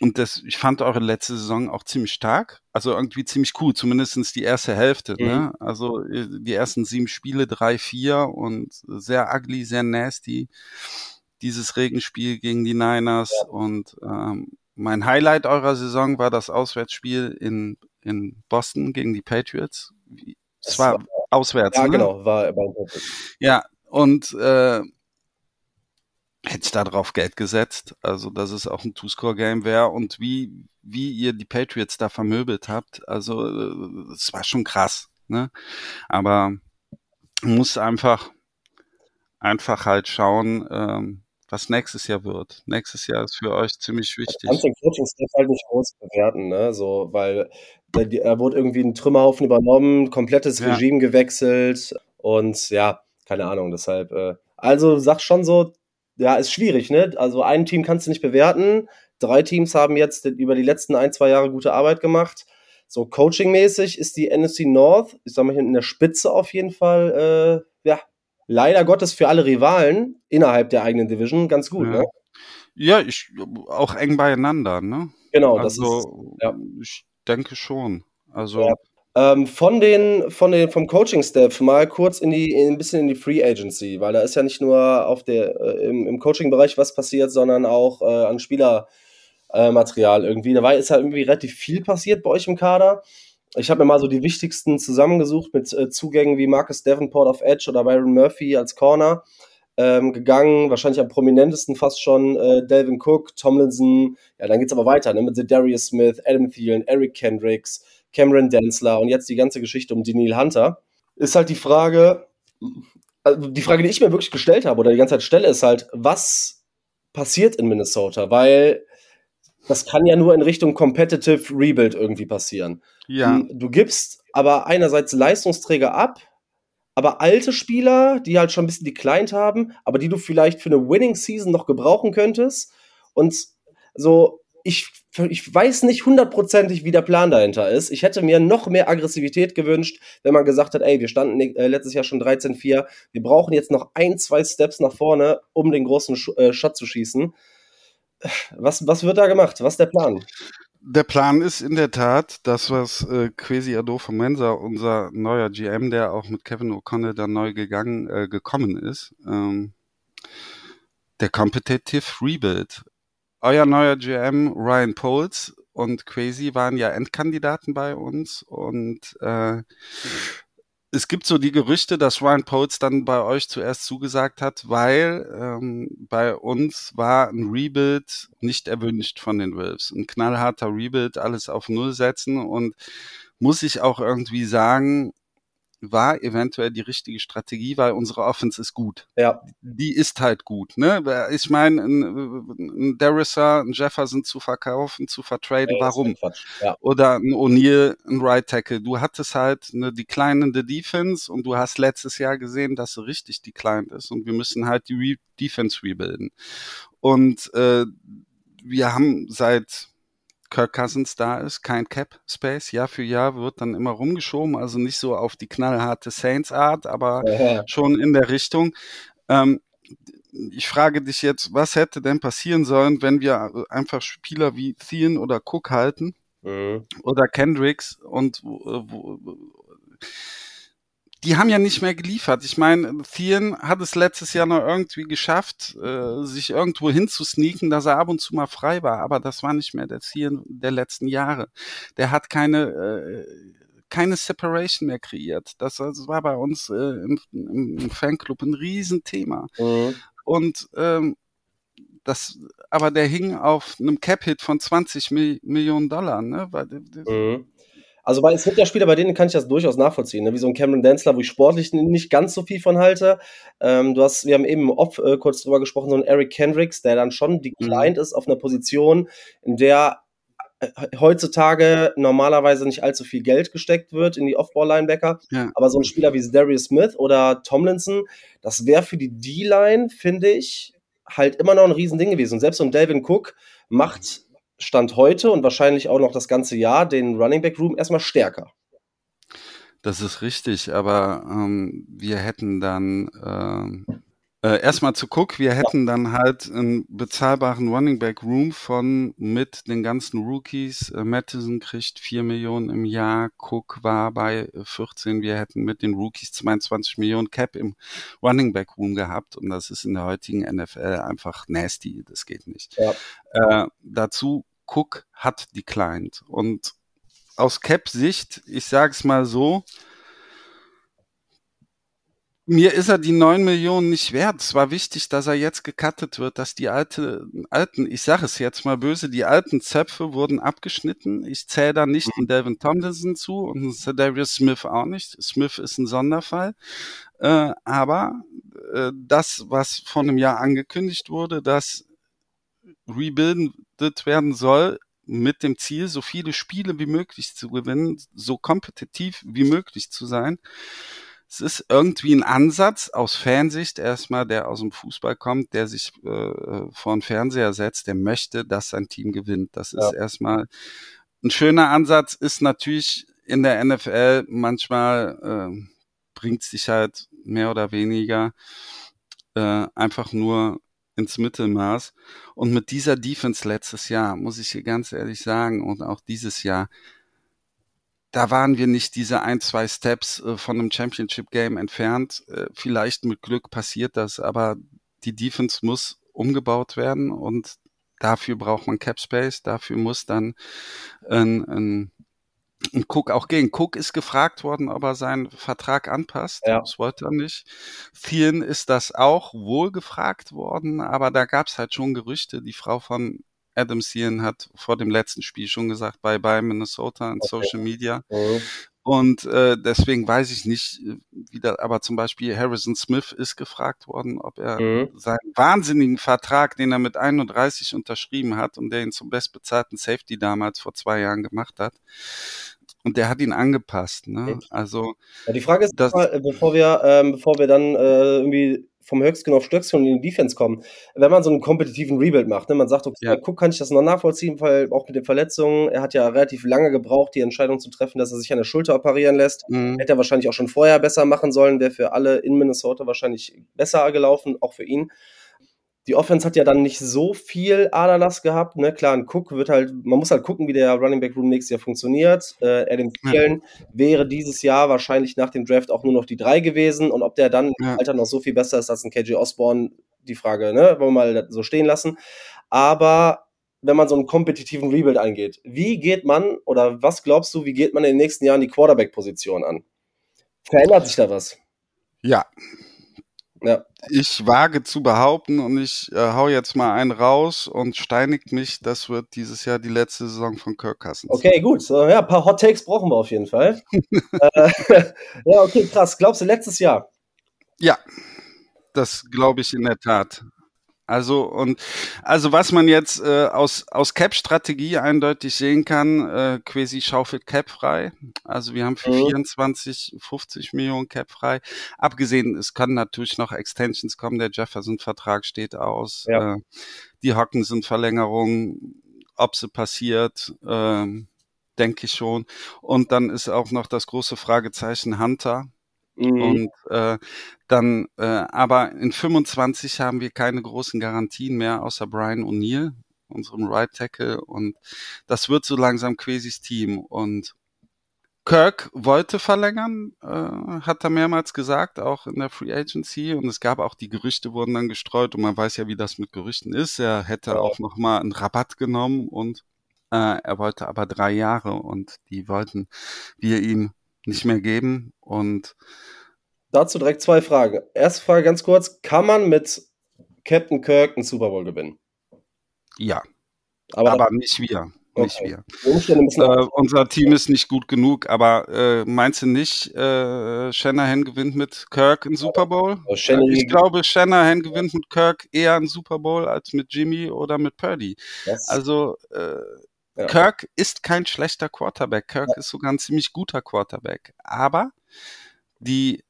und das, ich fand eure letzte Saison auch ziemlich stark. Also irgendwie ziemlich cool, zumindestens die erste Hälfte. Ne? Mhm. Ne? Also äh, die ersten sieben Spiele, drei, vier und sehr ugly, sehr nasty. Dieses Regenspiel gegen die Niners. Ja. Und ähm, mein Highlight eurer Saison war das Auswärtsspiel in, in Boston gegen die Patriots. Es war Auswärts.
Ja,
ne?
genau, war bei.
Ja, und äh, hätte ich da drauf Geld gesetzt, also dass es auch ein Two-Score-Game wäre und wie, wie ihr die Patriots da vermöbelt habt, also äh, es war schon krass, ne? Aber muss einfach, einfach halt schauen, ähm, was nächstes Jahr wird. Nächstes Jahr ist für euch ziemlich
Du
wichtig.
kannst den Coaching-Staff halt nicht groß bewerten, ne? So, weil da, da wurde irgendwie ein Trümmerhaufen übernommen, komplettes
Ja.
Regime gewechselt und ja, keine Ahnung, deshalb. Äh, also sag schon so, ja, ist schwierig, ne? Also ein Team kannst du nicht bewerten. Drei Teams haben jetzt über die letzten ein, zwei Jahre gute Arbeit gemacht. So coachingmäßig ist die NFC North, ich sag mal in der Spitze auf jeden Fall, äh, ja, leider Gottes für alle Rivalen innerhalb der eigenen Division ganz gut,
Ja.
ne?
Ja, ich auch eng beieinander, ne?
Genau, das ist
Also
ja.
ich denke schon. Also
Ja. Ähm, von den, von den, vom Coaching-Staff mal kurz in die, in, ein bisschen in die Free Agency, weil da ist ja nicht nur auf der, äh, im, im Coaching-Bereich was passiert, sondern auch äh, an Spielermaterial irgendwie. Da war, ist ja irgendwie relativ viel passiert bei euch im Kader. Ich habe mir mal so die wichtigsten zusammengesucht mit äh, Zugängen wie Marcus Davenport auf Edge oder Byron Murphy als Corner ähm, gegangen. Wahrscheinlich am prominentesten fast schon äh, Delvin Cook, Tomlinson. Ja, dann geht's aber weiter ne, mit Darius Smith, Adam Thielen, Eric Kendricks, Cameron Densler und jetzt die ganze Geschichte um Daniel Hunter. Ist halt die Frage, also die Frage, die ich mir wirklich gestellt habe oder die ganze Zeit stelle, ist halt, was passiert in Minnesota? Weil das kann ja nur in Richtung Competitive Rebuild irgendwie passieren.
ja,
Du, du gibst aber einerseits Leistungsträger ab, aber alte Spieler, die halt schon ein bisschen declined haben, aber die du vielleicht für eine Winning Season noch gebrauchen könntest. Und so, ich, ich weiß nicht hundertprozentig, wie der Plan dahinter ist. Ich hätte mir noch mehr Aggressivität gewünscht, wenn man gesagt hat, ey, wir standen äh, letztes Jahr schon 13-4, wir brauchen jetzt noch ein, zwei Steps nach vorne, um den großen Sch äh, Shot zu schießen. Was, was wird da gemacht? Was ist der Plan?
Der Plan ist in der Tat, das, was äh, Quasi Adolfo Mensa, unser neuer GM, der auch mit Kevin O'Connell dann neu gegangen, äh, gekommen ist, ähm, der Competitive Rebuild. Euer neuer GM Ryan Poles und Quasi waren ja Endkandidaten bei uns und äh, es gibt so die Gerüchte, dass Ryan Poles dann bei euch zuerst zugesagt hat, weil ähm, bei uns war ein Rebuild nicht erwünscht von den Wolves. Ein knallharter Rebuild, alles auf Null setzen und muss ich auch irgendwie sagen, war eventuell die richtige Strategie, weil unsere Offense ist gut.
Ja.
Die ist halt gut. Ne? Ich meine, ein, ein Darissa, ein Jefferson zu verkaufen, zu vertraden,
ist
warum?
Ja.
Oder ein O'Neal, ein Right Tackle. Du hattest halt eine declinende Defense und du hast letztes Jahr gesehen, dass sie richtig declined ist und wir müssen halt die Re Defense rebuilden. Und äh, wir haben seit Kirk Cousins da ist, kein Cap Space, Jahr für Jahr wird dann immer rumgeschoben, also nicht so auf die knallharte Saints Art, aber
Ja.
schon in der Richtung. Ähm, ich frage dich jetzt, was hätte denn passieren sollen, wenn wir einfach Spieler wie Thien oder Cook halten
Mhm.
oder Kendricks und wo, wo, die haben ja nicht mehr geliefert. Ich meine, Thien hat es letztes Jahr noch irgendwie geschafft, äh, sich irgendwo hinzusneaken, dass er ab und zu mal frei war, aber das war nicht mehr der Thien der letzten Jahre. Der hat keine äh, keine Separation mehr kreiert. Das, das war bei uns äh, im, im Fanclub ein Riesenthema.
Mhm.
Und ähm, das, aber der hing auf einem Cap-Hit von 20 Mi Millionen Dollar, ne? Weil,
Mhm. Also weil es gibt ja Spieler, bei denen kann ich das durchaus nachvollziehen, ne? wie so ein Cameron Densler, wo ich sportlich nicht ganz so viel von halte. Ähm, du hast, wir haben eben Off äh, kurz drüber gesprochen, so ein Eric Kendricks, der dann schon declined ist auf einer Position, in der äh, heutzutage normalerweise nicht allzu viel Geld gesteckt wird in die Off-Ball-Linebacker.
Ja.
Aber so ein Spieler wie Darius Smith oder Tomlinson, das wäre für die D-Line, finde ich, halt immer noch ein Riesending gewesen. Und selbst so ein Delvin Cook macht Stand heute und wahrscheinlich auch noch das ganze Jahr den Running Back Room erstmal stärker.
Das ist richtig, aber ähm, wir hätten dann ähm, äh, erstmal zu Cook, wir hätten dann halt einen bezahlbaren Running Back Room von mit den ganzen Rookies. Äh, Mattison kriegt 4 Millionen im Jahr, Cook war bei 14, wir hätten mit den Rookies 22 Millionen Cap im Running Back Room gehabt. Und das ist in der heutigen NFL einfach nasty, das geht nicht.
Ja.
Äh, dazu Cook hat declined. Und aus Cap-Sicht, ich sage es mal so, mir ist er die neun Millionen nicht wert. Es war wichtig, dass er jetzt gecuttet wird, dass die alte, alten, ich sage es jetzt mal böse, die alten Zöpfe wurden abgeschnitten. Ich zähle da nicht einen Devin Tomlinson zu und Darius Smith auch nicht. Smith ist ein Sonderfall. Äh, aber äh, das, was vor einem Jahr angekündigt wurde, dass rebuildet werden soll, mit dem Ziel, so viele Spiele wie möglich zu gewinnen, so kompetitiv wie möglich zu sein, es ist irgendwie ein Ansatz aus Fansicht erstmal, der aus dem Fußball kommt, der sich äh, vor den Fernseher setzt, der möchte, dass sein Team gewinnt. Das ist ja. erstmal ein schöner Ansatz, ist natürlich in der NFL manchmal äh, bringt sich halt mehr oder weniger äh, einfach nur ins Mittelmaß. Und mit dieser Defense letztes Jahr, muss ich hier ganz ehrlich sagen, und auch dieses Jahr, da waren wir nicht diese ein, zwei Steps äh, von einem Championship Game entfernt. Äh, vielleicht mit Glück passiert das, aber die Defense muss umgebaut werden und dafür braucht man Cap Space, dafür muss dann ein, ein, ein Cook auch gehen. Cook ist gefragt worden, ob er seinen Vertrag anpasst. Ja. Das wollte er nicht. Thielen ist das auch wohl gefragt worden, aber da gab es halt schon Gerüchte. Die Frau von Adam Thielen hat vor dem letzten Spiel schon gesagt, bye bye Minnesota in okay. Social Media. Mhm. Und äh, deswegen weiß ich nicht, äh, wie da, aber zum Beispiel Harrison Smith ist gefragt worden, ob er mhm. seinen wahnsinnigen Vertrag, den er mit 31 unterschrieben hat und der ihn zum bestbezahlten Safety damals vor zwei Jahren gemacht hat, und der hat ihn angepasst. Ne? Also
ja, die Frage ist, das, mal, bevor wir, ähm, bevor wir dann äh, irgendwie vom Höchstgen auf Stöckchen in die Defense kommen. Wenn man so einen kompetitiven Rebuild macht, ne, man sagt, okay, ja. guck, kann ich das noch nachvollziehen, weil auch mit den Verletzungen, er hat ja relativ lange gebraucht, die Entscheidung zu treffen, dass er sich an der Schulter operieren lässt. Mhm. Hätte er wahrscheinlich auch schon vorher besser machen sollen, wäre für alle in Minnesota wahrscheinlich besser gelaufen, auch für ihn die Offense hat ja dann nicht so viel Aderlass gehabt. Ne? Klar, ein Cook wird halt, man muss halt gucken, wie der Running Back Room nächstes Jahr funktioniert. Äh, Adam Thielen ja. wäre dieses Jahr wahrscheinlich nach dem Draft auch nur noch die drei gewesen. Und ob der dann ja. im Alter noch so viel besser ist als ein KJ Osborne, die Frage, ne? Wollen wir mal so stehen lassen. Aber wenn man so einen kompetitiven Rebuild eingeht, wie geht man oder was glaubst du, wie geht man in den nächsten Jahren die Quarterback-Position an? Verändert sich da was?
Ja, ja. Ich wage zu behaupten und ich äh, hau jetzt mal einen raus und steinigt mich, das wird dieses Jahr die letzte Saison von Kirk Cousins.
Okay, gut. So, ja, ein paar Hot Takes brauchen wir auf jeden Fall. äh, ja, okay, krass. Glaubst du letztes Jahr?
Ja, das glaube ich in der Tat. Also und also was man jetzt äh, aus aus Cap-Strategie eindeutig sehen kann, äh, Quasi schaufelt Cap frei. Also wir haben für mhm. 24, 50 Millionen Cap frei. Abgesehen, es können natürlich noch Extensions kommen. Der Jefferson-Vertrag steht aus. Ja. Äh, die Hawkinson-Verlängerung, ob sie passiert, äh, denke ich schon. Und dann ist auch noch das große Fragezeichen Hunter Mhm. Und äh, dann, äh, aber in 25 haben wir keine großen Garantien mehr, außer Brian O'Neill, unserem Right Tackle. Und das wird so langsam Quesis Team. Und Kirk wollte verlängern, äh, hat er mehrmals gesagt, auch in der Free Agency. Und es gab auch die Gerüchte wurden dann gestreut und man weiß ja, wie das mit Gerüchten ist. Er hätte ja. auch noch mal einen Rabatt genommen und äh, er wollte aber drei Jahre und die wollten wir ihm nicht mehr geben. Und
dazu direkt zwei Fragen. Erste Frage ganz kurz: Kann man mit Captain Kirk einen Super Bowl gewinnen?
Ja. Aber, aber nicht wir. Nicht okay. wir. Äh, unser Team ist nicht gut genug, aber äh, meinst du nicht, äh, Shanahan gewinnt mit Kirk einen Super Bowl? Ja, ich glaube, Shanahan gewinnt mit Kirk eher einen Super Bowl als mit Jimmy oder mit Purdy. Yes. Also äh, ja. Kirk ist kein schlechter Quarterback. Kirk ja. ist sogar ein ziemlich guter Quarterback. Aber die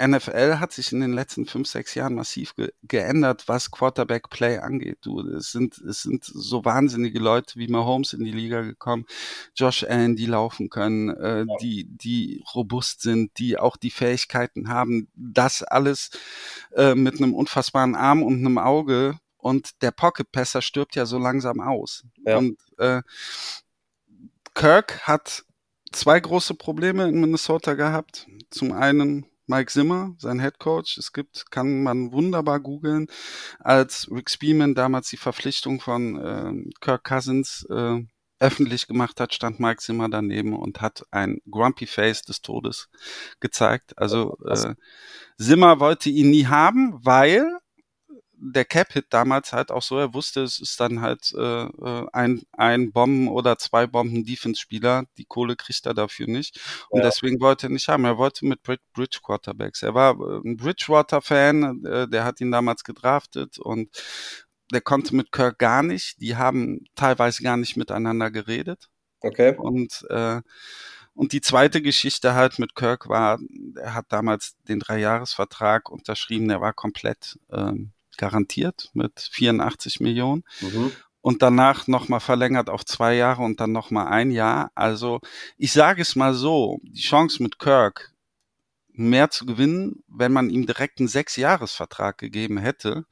NFL hat sich in den letzten fünf, sechs Jahren massiv ge geändert, was Quarterback-Play angeht. Du, es sind, es sind so wahnsinnige Leute wie Mahomes in die Liga gekommen, Josh Allen, die laufen können, äh, ja. die, die robust sind, die auch die Fähigkeiten haben, das alles äh, mit einem unfassbaren Arm und einem Auge und der Pocket Passer stirbt ja so langsam aus. Ja. Und äh, Kirk hat zwei große Probleme in Minnesota gehabt. Zum einen Mike Zimmer, sein Head Coach. Es gibt, kann man wunderbar googeln, als Rick Spearman damals die Verpflichtung von äh, Kirk Cousins äh, öffentlich gemacht hat, stand Mike Zimmer daneben und hat ein Grumpy Face des Todes gezeigt. Also äh, Zimmer wollte ihn nie haben, weil der Cap-Hit damals halt auch so, er wusste, es ist dann halt äh, äh, ein, ein Bomben- oder zwei Bomben-Defense-Spieler, die Kohle kriegt er dafür nicht. Und ja. deswegen wollte er nicht haben. Er wollte mit Bridge Quarterbacks. Er war äh, ein Bridgewater-Fan, äh, der hat ihn damals gedraftet und der konnte mit Kirk gar nicht. Die haben teilweise gar nicht miteinander geredet.
Okay.
Und äh, und die zweite Geschichte halt mit Kirk war, er hat damals den Dreijahresvertrag unterschrieben, der war komplett ähm, garantiert mit 84 Millionen. Mhm. Und danach nochmal verlängert auf zwei Jahre und dann nochmal ein Jahr. Also ich sage es mal so, die Chance mit Kirk mehr zu gewinnen, wenn man ihm direkt einen Sechsjahresvertrag gegeben hätte,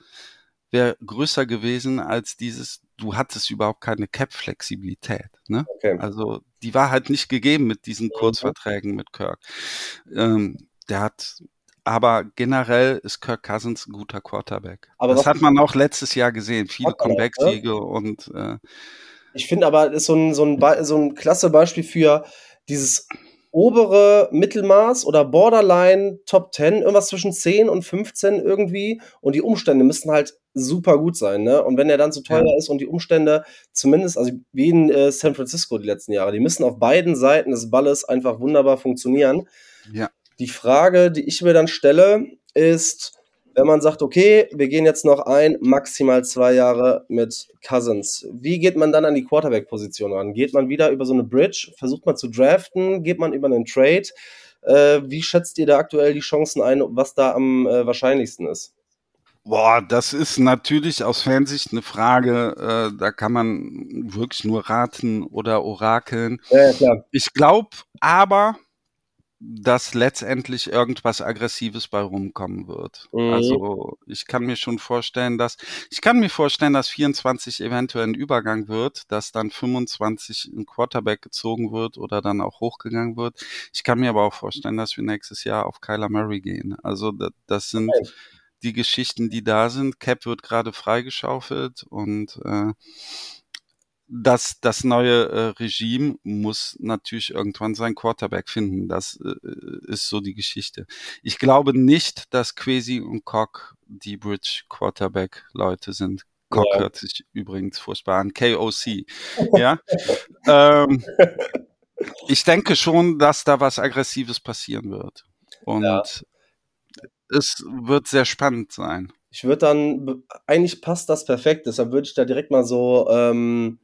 wäre größer gewesen als dieses, du hattest überhaupt keine Cap-Flexibilität. Ne? Okay. Also die war halt nicht gegeben mit diesen mhm. Kurzverträgen mit Kirk. Ähm, der hat aber generell ist Kirk Cousins ein guter Quarterback. Aber das hat man auch letztes Jahr gesehen. Viele Comeback-Siege ne? und äh,
ich finde aber, ist so ein, so, ein, so ein klasse Beispiel für dieses obere Mittelmaß oder Borderline Top 10, irgendwas zwischen 10 und 15 irgendwie. Und die Umstände müssen halt super gut sein, ne? Und wenn er dann zu teuer ja. ist und die Umstände zumindest, also wie in äh, San Francisco die letzten Jahre, die müssen auf beiden Seiten des Balles einfach wunderbar funktionieren.
Ja.
Die Frage, die ich mir dann stelle, ist, wenn man sagt, okay, wir gehen jetzt noch ein, maximal zwei Jahre mit Cousins. Wie geht man dann an die Quarterback-Position ran? Geht man wieder über so eine Bridge? Versucht man zu draften? Geht man über einen Trade? Äh, wie schätzt ihr da aktuell die Chancen ein, was da am äh, wahrscheinlichsten ist?
Boah, das ist natürlich aus Fansicht eine Frage, äh, da kann man wirklich nur raten oder orakeln.
Ja, ja.
Ich glaube aber, dass letztendlich irgendwas Aggressives bei rumkommen wird. Mhm. Also ich kann mir schon vorstellen, dass ich kann mir vorstellen, dass 24 eventuell ein Übergang wird, dass dann 25 ein Quarterback gezogen wird oder dann auch hochgegangen wird. Ich kann mir aber auch vorstellen, dass wir nächstes Jahr auf Kyler Murray gehen. Also das, das sind okay. die Geschichten, die da sind. Cap wird gerade freigeschaufelt und äh, das, das neue äh, Regime muss natürlich irgendwann seinen Quarterback finden. Das äh, ist so die Geschichte. Ich glaube nicht, dass Quasi und Cock die Bridge Quarterback Leute sind. Cock ja. hört sich übrigens furchtbar an. KOC. ja. ähm, ich denke schon, dass da was Aggressives passieren wird. Und ja. es wird sehr spannend sein.
Ich würde dann, eigentlich passt das perfekt, deshalb würde ich da direkt mal so ähm,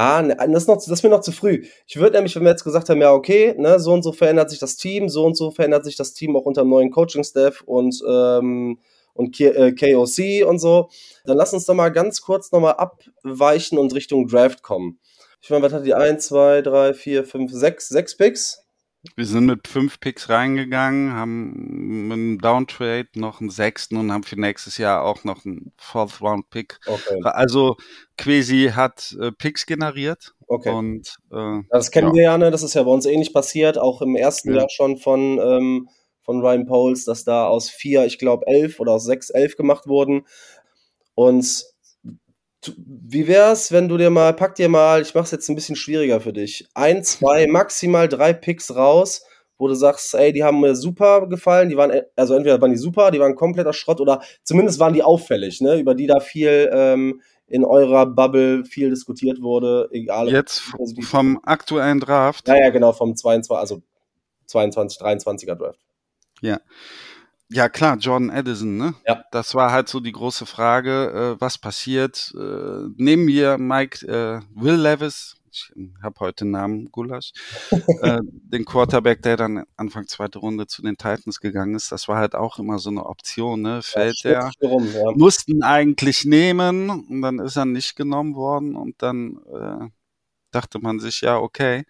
Ah, ne, das ist, noch, das ist mir noch zu früh. Ich würde nämlich, wenn wir jetzt gesagt haben, ja, okay, ne, so und so verändert sich das Team, so und so verändert sich das Team auch unter dem neuen Coaching-Staff und, ähm, und K äh, KOC und so, dann lass uns doch mal ganz kurz nochmal abweichen und Richtung Draft kommen. Ich meine, was hat die 1, 2, 3, 4, 5, 6, 6 Picks?
Wir sind mit fünf Picks reingegangen, haben mit einem Downtrade noch einen sechsten und haben für nächstes Jahr auch noch einen Fourth Round Pick. Okay. Also Quasi hat äh, Picks generiert.
Okay.
Und,
äh, das kennen ja. wir ja, ne? Das ist ja bei uns ähnlich passiert, auch im ersten ja. Jahr schon von, ähm, von Ryan Poles, dass da aus vier, ich glaube, elf oder aus sechs, elf gemacht wurden. Und wie wär's, wenn du dir mal, pack dir mal, ich mach's jetzt ein bisschen schwieriger für dich, ein, zwei, maximal drei Picks raus, wo du sagst, ey, die haben mir super gefallen, die waren, also entweder waren die super, die waren kompletter Schrott oder zumindest waren die auffällig, ne, über die da viel ähm, in eurer Bubble viel diskutiert wurde, egal.
Jetzt vom aktuellen Draft?
Ja, ja, genau, vom 22, also 22, 23er Draft.
Ja. Ja, klar, Jordan Addison, ne?
Ja.
Das war halt so die große Frage, äh, was passiert. Äh, nehmen wir Mike äh, Will Levis, ich habe heute einen Namen, Gulasch, äh, den Quarterback, der dann Anfang zweite Runde zu den Titans gegangen ist. Das war halt auch immer so eine Option, ne? Fällt ja, der. Rum, ja. Mussten eigentlich nehmen und dann ist er nicht genommen worden und dann äh, dachte man sich, ja, okay.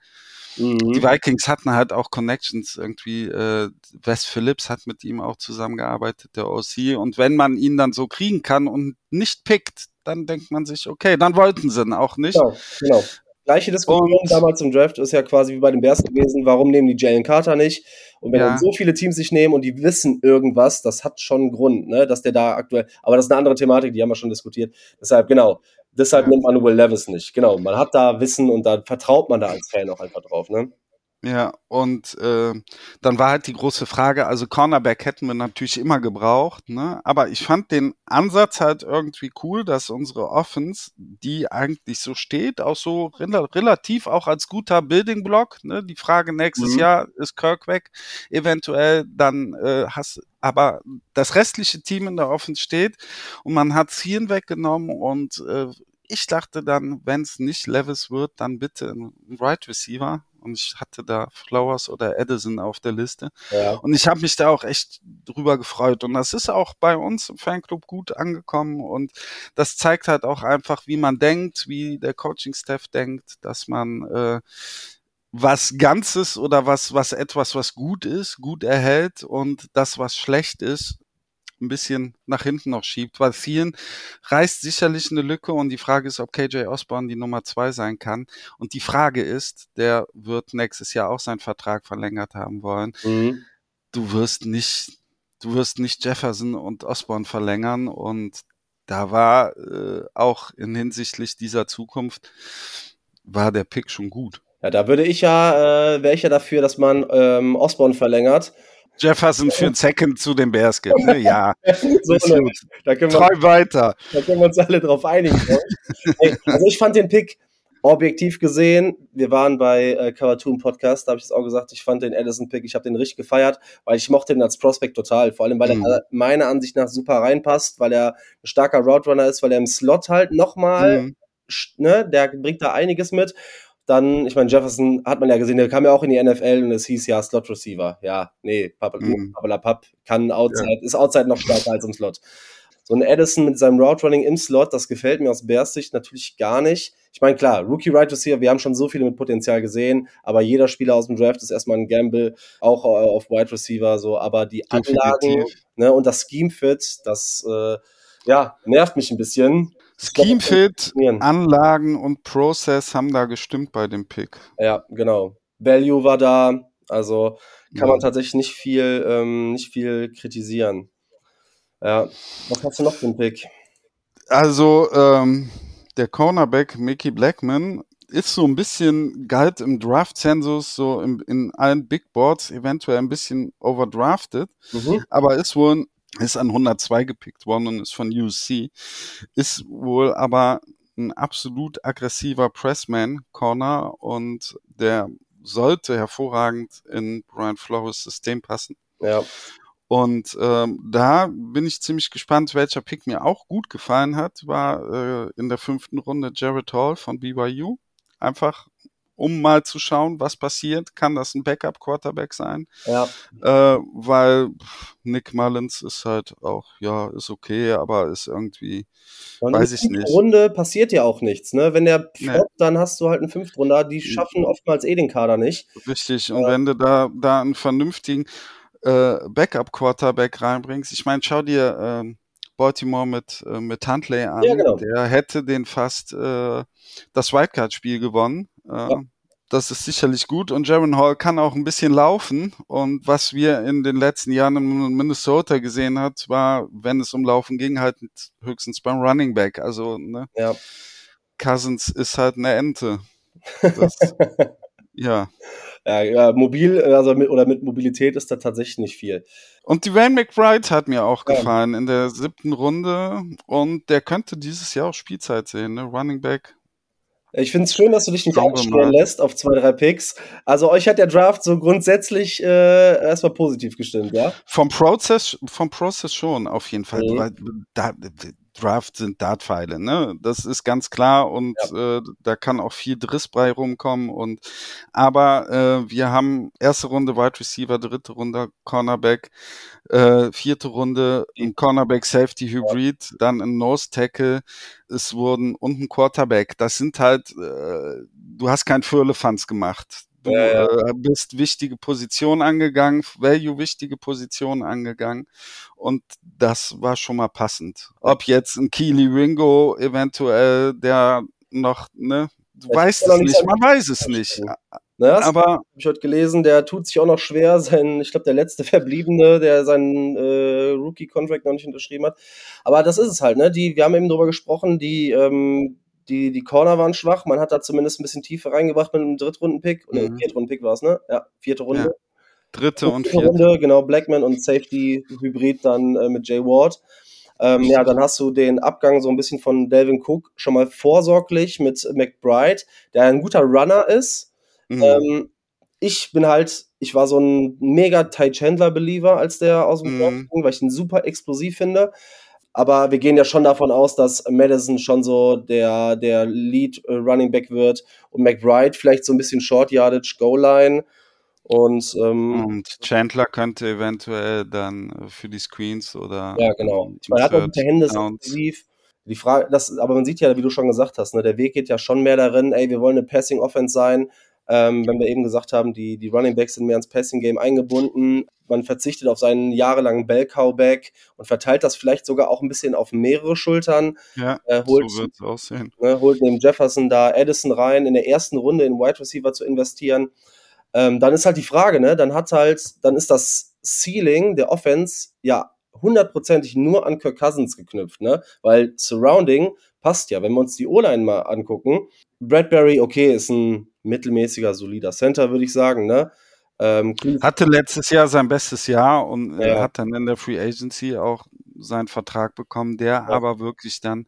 Mhm. Die Vikings hatten halt auch Connections irgendwie. Äh, Wes Phillips hat mit ihm auch zusammengearbeitet, der OC. Und wenn man ihn dann so kriegen kann und nicht pickt, dann denkt man sich, okay, dann wollten sie ihn auch nicht.
Genau, genau. Gleiche Diskussion und, damals im Draft ist ja quasi wie bei den Bears gewesen, warum nehmen die Jalen Carter nicht? Und wenn ja. dann so viele Teams sich nehmen und die wissen irgendwas, das hat schon einen Grund, ne, dass der da aktuell, aber das ist eine andere Thematik, die haben wir schon diskutiert. Deshalb, genau, Deshalb
Ja.
nimmt man Will Levis nicht. Genau, man hat da Wissen und da vertraut man da als Fan auch einfach drauf. Ne?
Ja, und äh, dann war halt die große Frage, also Cornerback hätten wir natürlich immer gebraucht, ne? Aber ich fand den Ansatz halt irgendwie cool, dass unsere Offense, die eigentlich so steht, auch so rela relativ auch als guter Building Block, ne? Die Frage nächstes
Mhm.
Jahr ist Kirk weg, eventuell dann äh, hast aber das restliche Team in der Offense steht und man hat Zieren weggenommen und äh, ich dachte dann, wenn es nicht Levis wird, dann bitte ein Right Receiver. Und ich hatte da Flowers oder Edison auf der Liste.
Ja.
Und ich habe mich da auch echt drüber gefreut. Und das ist auch bei uns im Fanclub gut angekommen. Und das zeigt halt auch einfach, wie man denkt, wie der Coaching-Staff denkt, dass man äh, was Ganzes oder was, was etwas, was gut ist, gut erhält und das, was schlecht ist, ein bisschen nach hinten noch schiebt, weil vielen reißt sicherlich eine Lücke und die Frage ist, ob KJ Osborne die Nummer zwei sein kann. Und die Frage ist, der wird nächstes Jahr auch seinen Vertrag verlängert haben wollen.
Mhm.
Du wirst nicht, du wirst nicht Jefferson und Osborne verlängern und da war äh, auch in hinsichtlich dieser Zukunft war der Pick schon gut.
Ja, da würde ich ja, äh, wäre ich ja dafür, dass man ähm, Osborne verlängert.
Jefferson für ein Second zu den Bears gibt. Ne? Ja,
So, ne, da, können wir,
Träum weiter.
da können wir uns alle drauf einigen. ich. Ey, also ich fand den Pick objektiv gesehen, wir waren bei äh, Cartoon Podcast, da habe ich es auch gesagt, ich fand den Edison-Pick, ich habe den richtig gefeiert, weil ich mochte den als Prospect total, vor allem, weil
Mhm.
er meiner Ansicht nach super reinpasst, weil er ein starker Route Runner ist, weil er im Slot halt nochmal
Mhm.
ne, der bringt da einiges mit. Dann, ich meine, Jefferson hat man ja gesehen, der kam ja auch in die NFL und es hieß ja Slot Receiver. Ja, nee,
Mhm.
Papp kann Outside, ist Outside noch stärker als im Slot. So ein Edison mit seinem Route Running im Slot, das gefällt mir aus Bears Sicht natürlich gar nicht. Ich meine, klar, Rookie Right Receiver, wir haben schon so viele mit Potenzial gesehen, aber jeder Spieler aus dem Draft ist erstmal ein Gamble, auch äh, auf Wide Receiver, so, aber die Anlagen ne, und das Scheme Fit, das äh, ja, nervt mich ein bisschen. Ich glaub,
Scheme
das kann
Fit,
funktionieren.
Anlagen und Process haben da gestimmt bei dem Pick.
Ja, genau. Value war da, also kann
Ja.
man tatsächlich nicht viel, ähm, nicht viel kritisieren. Ja, was hast du noch für einen Pick?
Also ähm, der Cornerback Mickey Blackman ist so ein bisschen galt im Draft-Zensus, so im, in allen Big Boards eventuell ein bisschen overdrafted,
Mhm.
aber ist wohl ist an 102 gepickt worden und ist von UC, ist wohl aber ein absolut aggressiver Pressman Corner und der sollte hervorragend in Brian Flores System passen.
Ja,
Und ähm, da bin ich ziemlich gespannt, welcher Pick mir auch gut gefallen hat, war äh, in der fünften Runde Jared Hall von BYU. Einfach um mal zu schauen, was passiert, kann das ein Backup-Quarterback sein,
ja,
äh, weil Nick Mullins ist halt auch, ja, ist okay, aber ist irgendwie,
Und
Weiß
in
ich
der fünften
nicht.
Runde passiert ja auch nichts, ne? Wenn der
Nee.
floppt, dann hast du halt einen Fünftrunder, die schaffen oftmals eh den Kader nicht.
Richtig, und wenn du da, da einen vernünftigen äh, Backup-Quarterback reinbringst, ich meine, schau dir ähm, Baltimore mit, äh, mit Huntley an,
Ja, genau.
der hätte den fast äh, das Wildcard-Spiel gewonnen. Äh,
Ja.
Das ist sicherlich gut und Jaron Hall kann auch ein bisschen laufen und was wir in den letzten Jahren in Minnesota gesehen hat, war, wenn es um Laufen ging, halt höchstens beim Running Back. Also ne,
Ja.
Cousins ist halt eine Ente. Das, ja.
Ja, ja, mobil, also mit, oder mit Mobilität ist da tatsächlich nicht viel.
Und Dwayne McBride hat mir auch
Ja.
gefallen in der siebten Runde und der könnte dieses Jahr auch Spielzeit sehen, ne? Running Back.
Ich finde es schön, dass du dich nicht einstellen lässt auf zwei, drei Picks. Also euch hat der Draft so grundsätzlich äh, erstmal positiv gestimmt, ja?
Vom Prozess, vom Prozess schon, auf jeden Fall.
Mhm.
Da, Draft sind Dartpfeile, ne? Das ist ganz klar und äh, da kann auch viel Driss bei rumkommen und aber äh, wir haben erste Runde Wide Receiver, dritte Runde Cornerback, äh, vierte Runde ein Cornerback Safety Hybrid, dann ein Nose Tackle, es wurden und ein Quarterback. Das sind halt, äh, du hast kein Firlefanz gemacht. Du. Äh, bist wichtige Positionen angegangen, Value wichtige Positionen angegangen und das war schon mal passend. Ob jetzt ein Keely Ringo eventuell, der noch, ne, du weißt es
nicht
man weiß es nicht.
stimmt. Ne, das
Aber
habe ich heute gelesen, der tut sich auch noch schwer, sein, ich glaube, der letzte Verbliebene, der seinen äh, Rookie-Contract noch nicht unterschrieben hat. Aber das ist es halt, ne? Die, wir haben eben drüber gesprochen, die, ähm, die, die Corner waren schwach. Man hat da zumindest ein bisschen Tiefe reingebracht mit einem Drittrunden-Pick. Oder
Mhm.
Viertrunden-Pick war es, ne? Ja, vierte Runde.
Ja. Dritte und
Vierte. Runde, genau, Blackman und Safety Hybrid dann äh, mit Jay Ward. Ähm, ja, dann hast du den Abgang so ein bisschen von Delvin Cook schon mal vorsorglich mit McBride, der ein guter Runner ist.
Mhm.
Ähm, ich bin halt, ich war so ein mega Ty Chandler Believer, als der aus dem
Mhm.
Draft ging, weil ich ihn super explosiv finde. Aber wir gehen ja schon davon aus, dass Madison schon so der, der Lead äh, Running Back wird und McBride vielleicht so ein bisschen Short Yardage, Goal Line. Und ähm,
Und Chandler könnte eventuell dann für die Screens oder
Ja, genau. Ich meine, er hat auch
Third
gute Hände, ist offensiv. Die Frage, das, aber man sieht ja, wie du schon gesagt hast, ne, der Weg geht ja schon mehr darin, ey, wir wollen eine Passing Offense sein. Ähm, wenn wir eben gesagt haben, die, die Running Backs sind mehr ins Passing Game eingebunden. Man verzichtet auf seinen jahrelangen Bell Cowback und verteilt das vielleicht sogar auch ein bisschen auf mehrere Schultern.
Ja,
Äh, holt,
so wird es aussehen.
ne, holt neben Jefferson da Addison rein, in der ersten Runde in Wide Receiver zu investieren. Ähm, dann ist halt die Frage, ne, dann hat halt, dann ist das Ceiling der Offense ja hundertprozentig nur an Kirk Cousins geknüpft, ne, weil Surrounding passt ja, wenn wir uns die O-Line mal angucken. Bradbury, okay, ist ein mittelmäßiger, solider Center, würde ich sagen, ne. Ähm,
Hatte letztes Jahr sein bestes Jahr und äh,
Ja.
hat dann in der Free Agency auch seinen Vertrag bekommen, der aber wirklich dann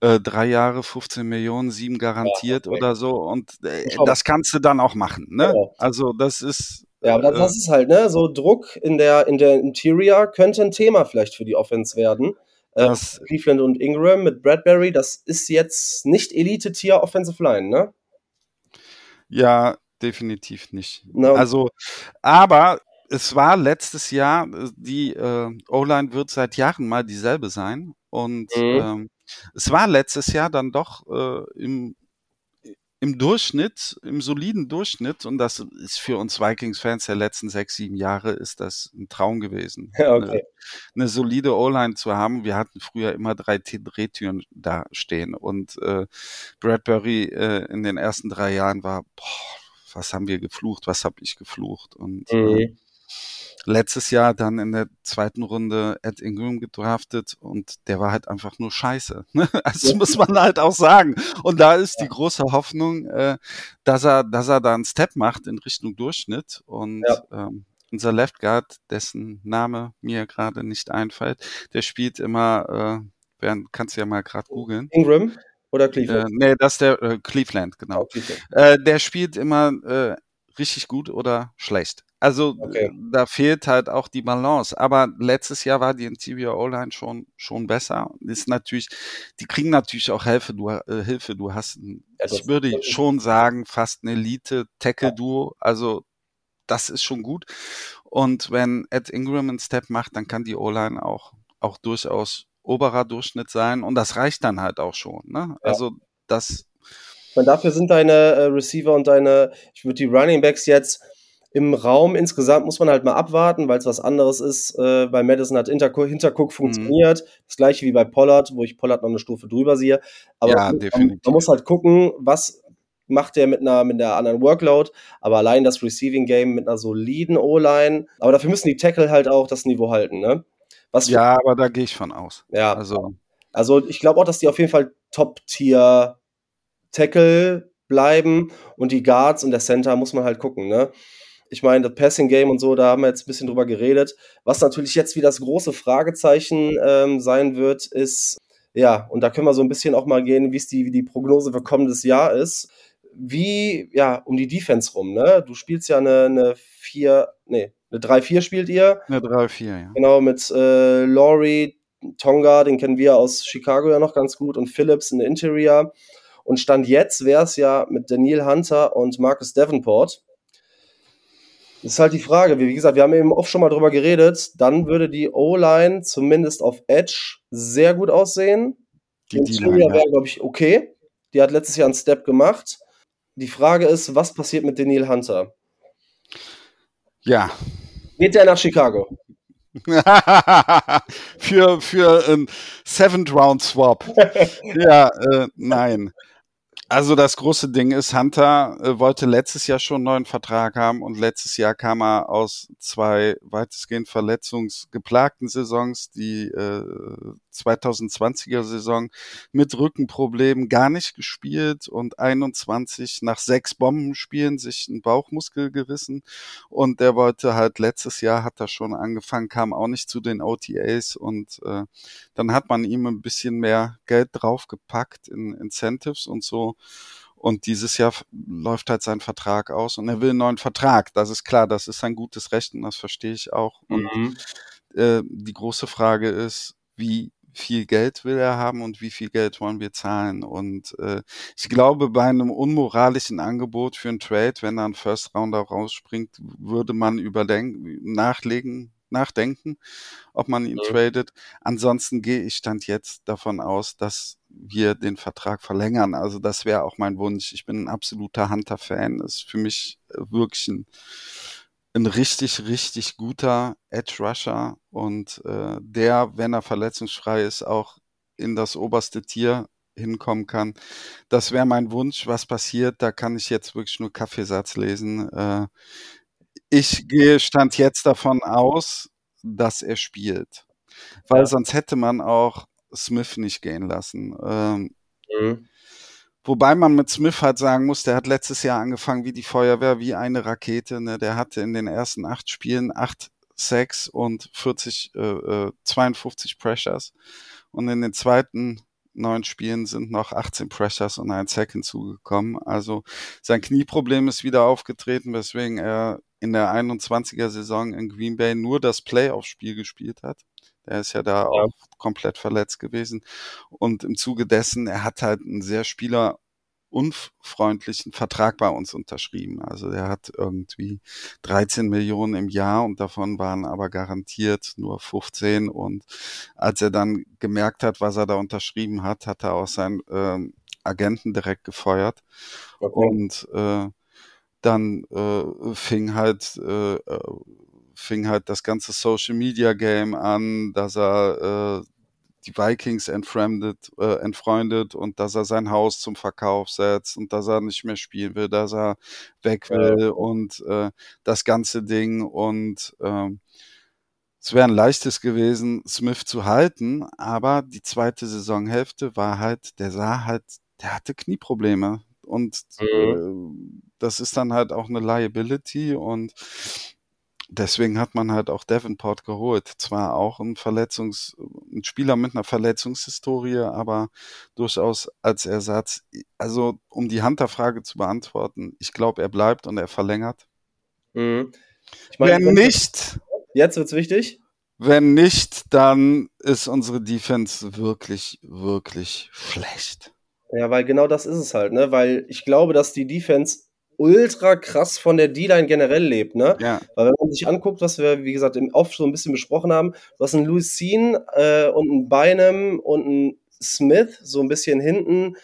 äh, drei Jahre, 15 Millionen, sieben garantiert
okay.
oder so. Und äh, das kannst du dann auch machen. Ne?
Genau.
Also das ist
Ja, aber das,
äh,
das ist halt, ne, so Druck in der, in der Interior könnte ein Thema vielleicht für die Offense werden. Äh,
das,
Cleveland und Ingram mit Bradbury, das ist jetzt nicht Elite-Tier Offensive Line, ne?
Ja, definitiv nicht.
Und-
Also, aber es war letztes Jahr, äh, die äh, O-Line wird seit Jahren mal dieselbe sein. Und
Mhm.
ähm, es war letztes Jahr dann doch äh, im, im Durchschnitt, im soliden Durchschnitt, und das ist für uns Vikings-Fans der letzten sechs, sieben Jahre, ist das ein Traum gewesen.
Ja,
Eine,
okay.
eine solide O-Line zu haben. Wir hatten früher immer drei Drehtüren da stehen und äh, Bradbury äh, in den ersten drei Jahren war, boah, was haben wir geflucht, was habe ich geflucht und äh,
Mhm.
Letztes Jahr dann in der zweiten Runde Ed Ingram gedraftet und der war halt einfach nur scheiße. Ne? Also
Ja.
muss man halt auch sagen. Und da ist die große Hoffnung, äh, dass er, dass er da einen Step macht in Richtung Durchschnitt. Und
Ja.
ähm, unser Left Guard, dessen Name mir gerade nicht einfällt, der spielt immer, äh, kannst du ja mal gerade googeln.
Ingram oder
Äh,
Cleveland?
nee, das ist der äh, Cleveland, genau.
Oh, Cleveland.
Äh, der spielt immer äh, richtig gut oder schlecht. Also
Okay.
äh, da fehlt halt auch die Balance. Aber letztes Jahr war die Interior O-Line schon schon besser. Ist natürlich, die kriegen natürlich auch Hilfe. Du äh, Hilfe. Du hast, ein,
Ja,
ich würde schon sagen, fast ein Elite Tackle Duo. Also das ist schon gut. Und wenn Ed Ingram einen Step macht, dann kann die O-Line auch auch durchaus oberer Durchschnitt sein. Und das reicht dann halt auch schon. Ne?
Ja.
Also das
meine, dafür sind deine äh, Receiver und deine, ich würde die Running Backs jetzt im Raum insgesamt muss man halt mal abwarten, weil es was anderes ist. Äh, bei Madison hat Hinterco Hintercook
Mhm.
funktioniert. Das gleiche wie bei Pollard, wo ich Pollard noch eine Stufe drüber sehe. Aber
Ja,
man,
definitiv.
man muss halt gucken, was macht der mit einer, mit einer anderen Workload. Aber allein das Receiving Game mit einer soliden O-Line. Aber dafür müssen die Tackle halt auch das Niveau halten, ne? Was
Ja, aber da gehe ich von aus.
ja,
Also,
also ich glaube auch, dass die auf jeden Fall Top-Tier Tackle bleiben und die Guards und der Center muss man halt gucken, ne? Ich meine, das Passing Game und so, da haben wir jetzt ein bisschen drüber geredet. Was natürlich jetzt wieder das große Fragezeichen ähm, sein wird, ist, ja, und da können wir so ein bisschen auch mal gehen, wie es die, wie die Prognose für kommendes Jahr ist. Wie, ja, um die Defense rum, ne? Du spielst ja eine, eine 4, nee, eine 3-4 spielt ihr.
eine 3-4, ja.
Genau, mit äh, Laurie, Tonga, den kennen wir aus Chicago ja noch ganz gut, und Phillips in der Interior. Und Stand jetzt wäre es ja mit Daniel Hunter und Marcus Davenport. Das ist halt die Frage. Wie gesagt, wir haben eben oft schon mal drüber geredet. Dann würde die O-Line zumindest auf Edge sehr gut aussehen.
Die D-Line,
wäre, glaube ich, okay. Die hat letztes Jahr einen Step gemacht. Die Frage ist, was passiert mit Daniel Hunter?
Ja.
Geht der nach Chicago?
für für ein Seventh Round Swap. ja, äh, nein. Also das große Ding ist, Hunter äh, wollte letztes Jahr schon einen neuen Vertrag haben und letztes Jahr kam er aus zwei weitestgehend verletzungsgeplagten Saisons, die äh, 2020er Saison mit Rückenproblemen gar nicht gespielt und 21 nach sechs Bombenspielen sich einen Bauchmuskel gerissen und der wollte halt letztes Jahr hat er schon angefangen, kam auch nicht zu den OTAs und äh, dann hat man ihm ein bisschen mehr Geld draufgepackt in Incentives und so und dieses Jahr läuft halt sein Vertrag aus und er will einen neuen Vertrag. Das ist klar, das ist ein gutes Recht und das verstehe ich auch. Und mhm. äh, die große Frage ist, wie viel Geld will er haben und wie viel Geld wollen wir zahlen. Und äh, ich glaube, bei einem unmoralischen Angebot für einen Trade, wenn da ein First Rounder rausspringt, würde man überdenken, nachlegen, nachdenken, ob man ihn ja. tradet. Ansonsten gehe ich stand jetzt davon aus, dass wir den Vertrag verlängern. Also das wäre auch mein Wunsch. Ich bin ein absoluter Hunter-Fan. Ist für mich äh, wirklich ein, ein richtig, richtig guter Edge-Rusher und äh, der, wenn er verletzungsfrei ist, auch in das oberste Tier hinkommen kann. Das wäre mein Wunsch. Was passiert, da kann ich jetzt wirklich nur Kaffeesatz lesen. Äh, ich gehe stand jetzt davon aus, dass er spielt. Weil ja. sonst hätte man auch Smith nicht gehen lassen. Ähm, mhm. Wobei man mit Smith halt sagen muss, der hat letztes Jahr angefangen wie die Feuerwehr, wie eine Rakete. Ne? Der hatte in den ersten acht Spielen acht Sacks und 40, äh, 52 äh, Pressures. Und in den zweiten neun Spielen sind noch 18 Pressures und ein Sack hinzugekommen. Also sein Knieproblem ist wieder aufgetreten, weswegen er in der 21er Saison in Green Bay nur das Playoff-Spiel gespielt hat. Der ist ja da auch komplett verletzt gewesen. Und im Zuge dessen, er hat halt einen sehr spielerunfreundlichen Vertrag bei uns unterschrieben. Also er hat irgendwie 13 Millionen im Jahr und davon waren aber garantiert nur 15. Und als er dann gemerkt hat, was er da unterschrieben hat, hat er auch seinen äh, Agenten direkt gefeuert. Okay. Und äh, dann äh, fing halt äh, äh, fing halt das ganze Social Media Game an, dass er äh, die Vikings entfremdet, äh, entfreundet und dass er sein Haus zum Verkauf setzt und dass er nicht mehr spielen will, dass er weg will ja. und äh, das ganze Ding und äh, es wäre ein leichtes gewesen, Smith zu halten, aber die zweite Saisonhälfte war halt, der sah halt, der hatte Knieprobleme und mhm. äh, das ist dann halt auch eine Liability und deswegen hat man halt auch Davenport geholt. Zwar auch ein Verletzungs, ein Spieler mit einer Verletzungshistorie, aber durchaus als Ersatz. Also, um die Hunter-Frage zu beantworten, ich glaube, er bleibt und er verlängert. Mhm. Ich mein, wenn nicht.
Jetzt wird's wichtig.
Wenn nicht, dann ist unsere Defense wirklich, wirklich schlecht.
Ja, weil genau das ist es halt, ne? Weil ich glaube, dass die Defense ultra krass von der D-Line generell lebt, ne? Ja. Weil wenn man sich anguckt, was wir, wie gesagt, im Off so ein bisschen besprochen haben, du hast einen Louis Sean äh, und einen Bynum und einen Smith so ein bisschen hinten,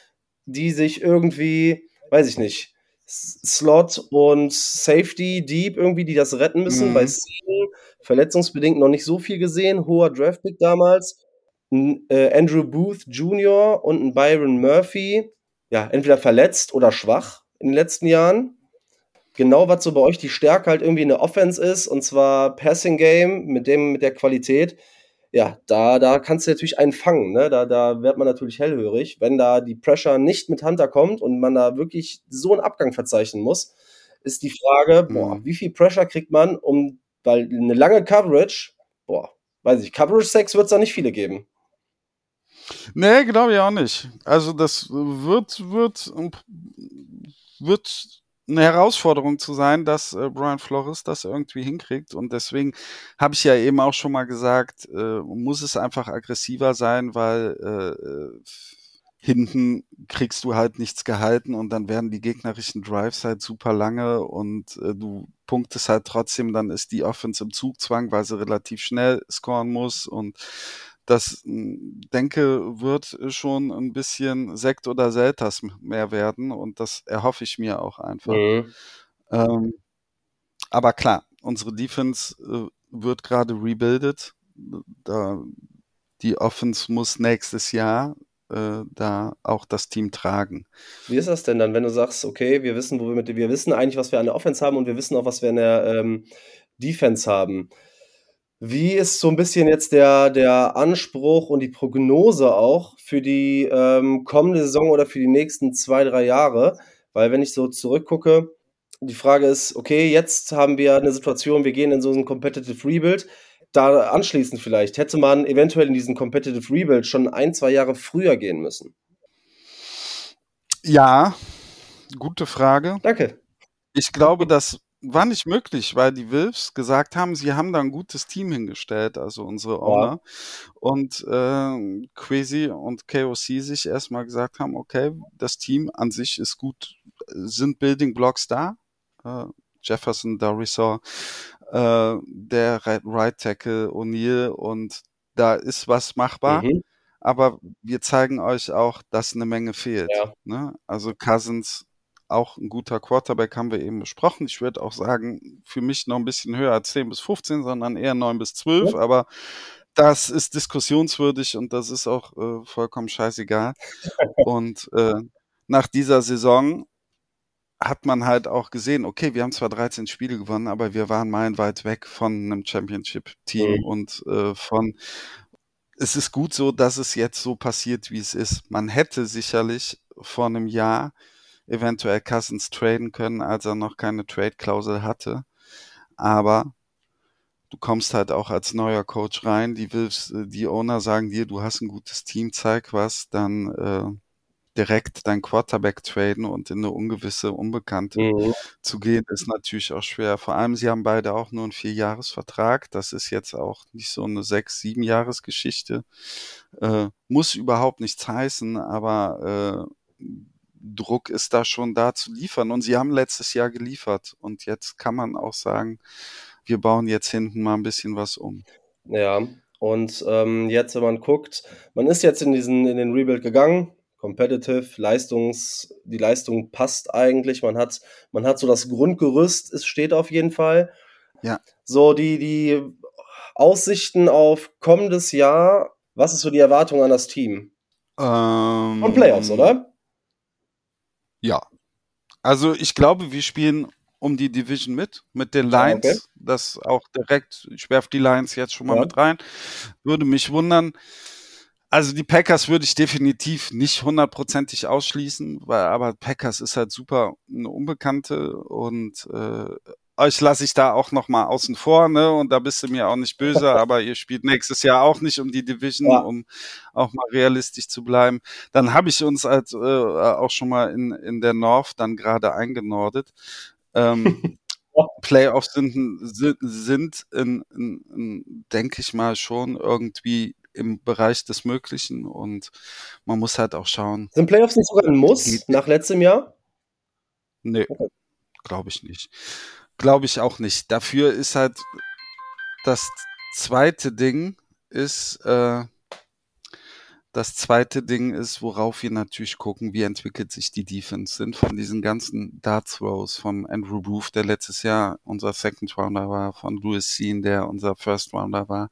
die sich irgendwie, weiß ich nicht, Slot und Safety Deep irgendwie, die das retten müssen. Mhm. Bei Sean verletzungsbedingt noch nicht so viel gesehen, hoher Draftpick damals. Ein, äh, Andrew Booth Jr. und ein Byron Murphy, ja, entweder verletzt oder schwach in den letzten Jahren. Genau, was so bei euch die Stärke halt irgendwie in der Offense ist, und zwar Passing Game mit dem, mit der Qualität. Ja, da, da kannst du natürlich einen fangen, ne? Da, da wird man natürlich hellhörig, wenn da die Pressure nicht mit Hunter kommt und man da wirklich so einen Abgang verzeichnen muss, ist die Frage, boah, mhm. wie viel Pressure kriegt man, um, weil eine lange Coverage, boah, weiß ich, Coverage Sex wird es da nicht viele geben.
Nee, glaube ich auch nicht. Also das wird, wird wird eine Herausforderung zu sein, dass äh, Brian Flores das irgendwie hinkriegt. Und deswegen habe ich ja eben auch schon mal gesagt, äh, muss es einfach aggressiver sein, weil äh, hinten kriegst du halt nichts gehalten und dann werden die gegnerischen Drives halt super lange und äh, du punktest halt trotzdem, dann ist die Offense im Zugzwang, weil sie relativ schnell scoren muss und das hm, denke, wird schon ein bisschen Sekt oder Selters mehr werden und das erhoffe ich mir auch einfach. Mhm. Ähm, aber klar, unsere Defense äh, wird gerade rebuildet. Da, die Offense muss nächstes Jahr äh, da auch das Team tragen.
Wie ist das denn dann, wenn du sagst, okay, wir wissen, wo wir mit, wir wissen eigentlich, was wir an der Offense haben und wir wissen auch, was wir in der ähm, Defense haben. Wie ist so ein bisschen jetzt der, der Anspruch und die Prognose auch für die ähm, kommende Saison oder für die nächsten zwei, drei Jahre? Weil wenn ich so zurückgucke, die Frage ist, okay, jetzt haben wir eine Situation, wir gehen in so ein Competitive Rebuild. Da anschließend vielleicht, hätte man eventuell in diesen Competitive Rebuild schon ein, zwei Jahre früher gehen müssen?
Ja, gute Frage.
Danke.
Ich glaube, das war nicht möglich, weil die Wolves gesagt haben, sie haben da ein gutes Team hingestellt, also unsere Owner. Ja. Und äh, Crazy und KOC sich erstmal gesagt haben, okay, das Team an sich ist gut, sind Building Blocks da. Äh, Jefferson, Darisaw, äh, der Right Tackle, O'Neill und da ist was machbar. Mhm. Aber wir zeigen euch auch, dass eine Menge fehlt. Ja. Ne? Also Cousins auch ein guter Quarterback, haben wir eben besprochen. Ich würde auch sagen, für mich noch ein bisschen höher als 10 bis 15, sondern eher 9 bis 12. Ja. Aber das ist diskussionswürdig und das ist auch äh, vollkommen scheißegal. und äh, nach dieser Saison hat man halt auch gesehen, okay, wir haben zwar 13 Spiele gewonnen, aber wir waren meilenweit weg von einem Championship-Team mhm. und äh, von es ist gut so, dass es jetzt so passiert, wie es ist. Man hätte sicherlich vor einem Jahr eventuell Cousins traden können, als er noch keine Trade-Klausel hatte. Aber du kommst halt auch als neuer Coach rein, die willst, die Owner sagen dir, du hast ein gutes Team, zeig was, dann äh, direkt dein Quarterback traden und in eine ungewisse, unbekannte mhm. zu gehen, ist natürlich auch schwer. Vor allem, sie haben beide auch nur einen Vierjahresvertrag. Das ist jetzt auch nicht so eine sechs, sieben Jahresgeschichte. Äh, muss überhaupt nichts heißen, aber äh, Druck ist da schon da zu liefern. Und sie haben letztes Jahr geliefert. Und jetzt kann man auch sagen, wir bauen jetzt hinten mal ein bisschen was um.
Ja, und ähm, jetzt, wenn man guckt, man ist jetzt in diesen, in den Rebuild gegangen, competitive, Leistungs, die Leistung passt eigentlich. Man hat, man hat so das Grundgerüst, es steht auf jeden Fall.
Ja.
So, die, die Aussichten auf kommendes Jahr, was ist so die Erwartung an das Team?
Ähm,
Und Playoffs, oder?
Ja. Also ich glaube, wir spielen um die Division mit, mit den Lions. Okay. Das auch direkt, ich werfe die Lions jetzt schon mal ja. mit rein. Würde mich wundern. Also die Packers würde ich definitiv nicht hundertprozentig ausschließen, weil aber Packers ist halt super eine Unbekannte und äh, euch lasse ich da auch noch mal außen vor, ne? Und da bist du mir auch nicht böse, aber ihr spielt nächstes Jahr auch nicht um die Division, ja. um auch mal realistisch zu bleiben. Dann habe ich uns als äh, auch schon mal in in der North dann gerade eingenordet. Ähm, Playoffs sind, sind, sind in, in, in, denke ich mal, schon irgendwie im Bereich des Möglichen und man muss halt auch schauen.
Sind Playoffs nicht sogar ein Muss nach letztem Jahr?
Nee, okay. glaube ich nicht. Glaube ich auch nicht. Dafür ist halt das zweite Ding ist, äh, das zweite Ding ist, worauf wir natürlich gucken, wie entwickelt sich die Defense. Sind von diesen ganzen Darts Throws von Andrew Roof, der letztes Jahr unser Second Rounder war, von Louis Sean, der unser First Rounder war,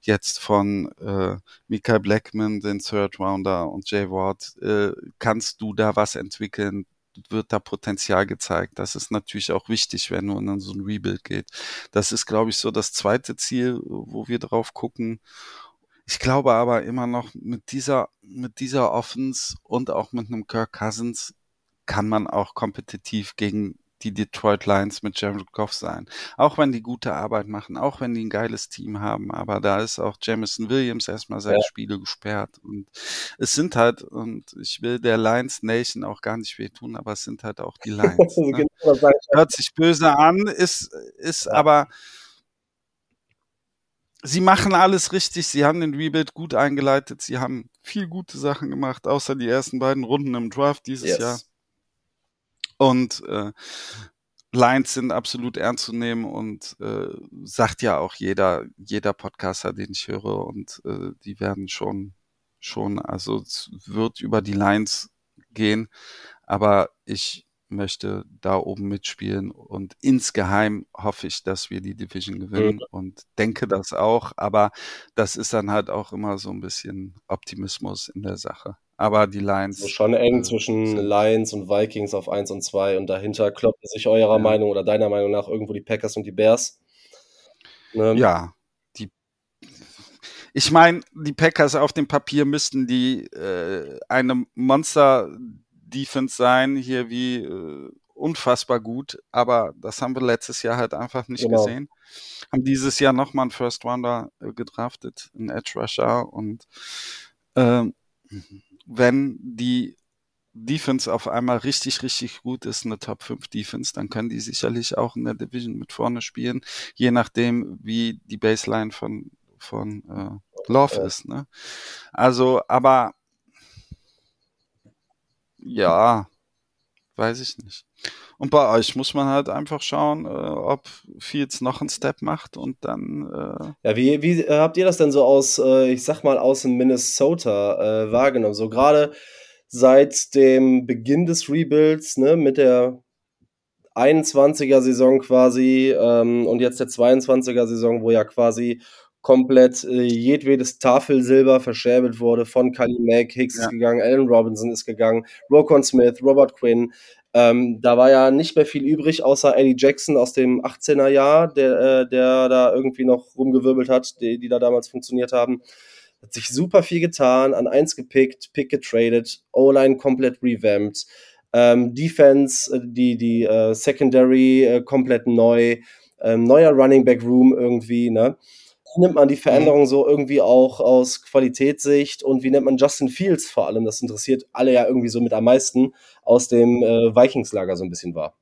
jetzt von äh, Mika Blackman, den Third Rounder und Jay Ward. Äh, kannst du da was entwickeln? Wird da Potenzial gezeigt. Das ist natürlich auch wichtig, wenn man in so ein Rebuild geht. Das ist, glaube ich, so das zweite Ziel, wo wir drauf gucken. Ich glaube aber immer noch mit dieser, mit dieser Offense und auch mit einem Kirk Cousins kann man auch kompetitiv gegen die Detroit Lions mit Jared Goff sein. Auch wenn die gute Arbeit machen, auch wenn die ein geiles Team haben, aber da ist auch Jamison Williams erstmal seine ja. Spiele gesperrt und es sind halt, und ich will der Lions Nation auch gar nicht wehtun, aber es sind halt auch die Lions. ne? genau, Hört sich böse an, ist, ist ja. aber sie machen alles richtig. Sie haben den Rebuild gut eingeleitet. Sie haben viel gute Sachen gemacht, außer die ersten beiden Runden im Draft dieses yes. Jahr. Und äh, Lines sind absolut ernst zu nehmen und äh, sagt ja auch jeder, jeder Podcaster, den ich höre, und äh, die werden schon, schon, also es wird über die Lines gehen, aber ich möchte da oben mitspielen und insgeheim hoffe ich, dass wir die Division gewinnen mhm. und denke das auch, aber das ist dann halt auch immer so ein bisschen Optimismus in der Sache. Aber die Lions.
Also schon eng äh, zwischen Lions und Vikings auf 1 und 2 und dahinter kloppen sich eurer ja. Meinung oder deiner Meinung nach irgendwo die Packers und die Bears.
Ne? Ja, die. Ich meine, die Packers auf dem Papier müssten die äh, eine Monster-Defense sein, hier wie äh, unfassbar gut, aber das haben wir letztes Jahr halt einfach nicht genau. gesehen. Haben dieses Jahr nochmal einen First Rounder äh, gedraftet, einen Edge Rusher und ähm, wenn die Defense auf einmal richtig, richtig gut ist, eine Top 5 Defense, dann können die sicherlich auch in der Division mit vorne spielen, je nachdem, wie die Baseline von, von äh, Love ist. Ne? Also, aber ja, weiß ich nicht. Und bei euch muss man halt einfach schauen, äh, ob Fields noch einen Step macht und dann.
Äh ja, wie, wie habt ihr das denn so aus, äh, ich sag mal, aus Minnesota äh, wahrgenommen? So gerade seit dem Beginn des Rebuilds, ne, mit der 21er Saison quasi ähm, und jetzt der 22er Saison, wo ja quasi komplett äh, jedwedes Tafelsilber verscherbelt wurde von Kali Mack, Hicks ja. ist gegangen, Allen Robinson ist gegangen, Rokon Smith, Robert Quinn, ähm, da war ja nicht mehr viel übrig, außer Eddie Jackson aus dem 18er Jahr, der, äh, der da irgendwie noch rumgewirbelt hat, die, die da damals funktioniert haben. Hat sich super viel getan, an eins gepickt, Pick getradet, O-Line komplett revamped, ähm, Defense, äh, die, die äh, Secondary äh, komplett neu, ähm, neuer Running Back Room irgendwie, ne? Nimmt man die Veränderung mhm. so irgendwie auch aus Qualitätssicht und wie nennt man Justin Fields vor allem? Das interessiert alle ja irgendwie so mit am meisten aus dem äh, Vikings-Lager so ein bisschen war.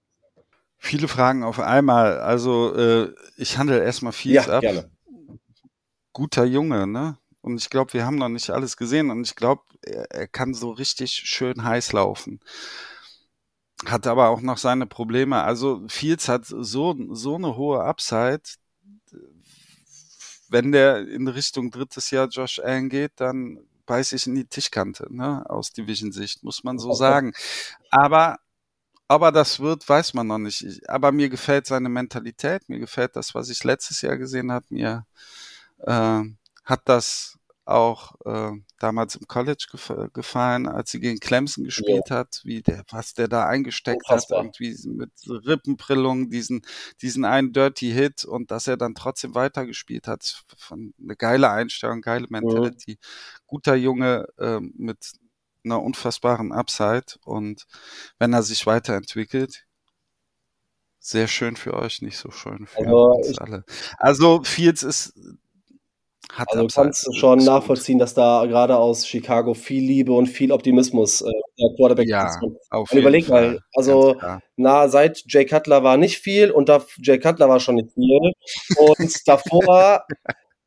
Viele Fragen auf einmal. Also äh, ich handle erstmal Fields ja, ab. Gerne. Guter Junge, ne? Und ich glaube, wir haben noch nicht alles gesehen und ich glaube, er, er kann so richtig schön heiß laufen hat aber auch noch seine Probleme. Also Fields hat so, so eine hohe Upside, wenn der in Richtung drittes Jahr Josh Allen geht, dann beiß ich in die Tischkante, ne, aus Division-Sicht, muss man so sagen. Aber aber das wird, weiß man noch nicht. Aber mir gefällt seine Mentalität, mir gefällt das, was ich letztes Jahr gesehen habe. Mir äh, hat das auch äh, damals im College gef gefallen, als sie gegen Clemson gespielt ja. hat, wie der, was der da eingesteckt Unfassbar. hat, irgendwie mit Rippenprillung, diesen, diesen einen Dirty Hit und dass er dann trotzdem weitergespielt hat. Von, eine geile Einstellung, geile Mentality. Ja. Guter Junge äh, mit einer unfassbaren Upside und wenn er sich weiterentwickelt, sehr schön für euch, nicht so schön für also uns alle. Also Fields ist
hat also du kannst halt schon nachvollziehen, dass da gerade aus Chicago viel Liebe und viel Optimismus äh, der Quarterback
ja, ist.
Auf jeden überleg mal, also na, seit Jay Cutler war nicht viel und da Jay Cutler war schon nicht viel. Und davor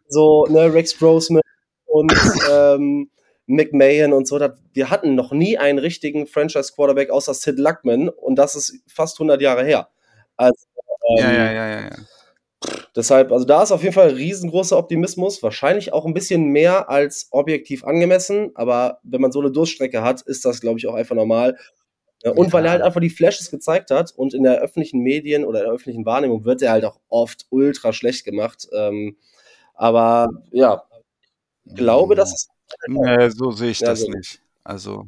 so, ne, Rex Grossman und ähm, McMahon und so, dat, wir hatten noch nie einen richtigen Franchise-Quarterback außer Sid Luckman und das ist fast 100 Jahre her. Also,
ähm, ja, ja, ja, ja. ja.
Deshalb, also da ist auf jeden Fall riesengroßer Optimismus, wahrscheinlich auch ein bisschen mehr als objektiv angemessen, aber wenn man so eine Durststrecke hat, ist das, glaube ich, auch einfach normal. Und ja. weil er halt einfach die Flashes gezeigt hat und in der öffentlichen Medien oder in der öffentlichen Wahrnehmung wird er halt auch oft ultra schlecht gemacht. Ähm, aber ja, glaube, dass es.
Nee, so sehe ich ja, das so. nicht. Also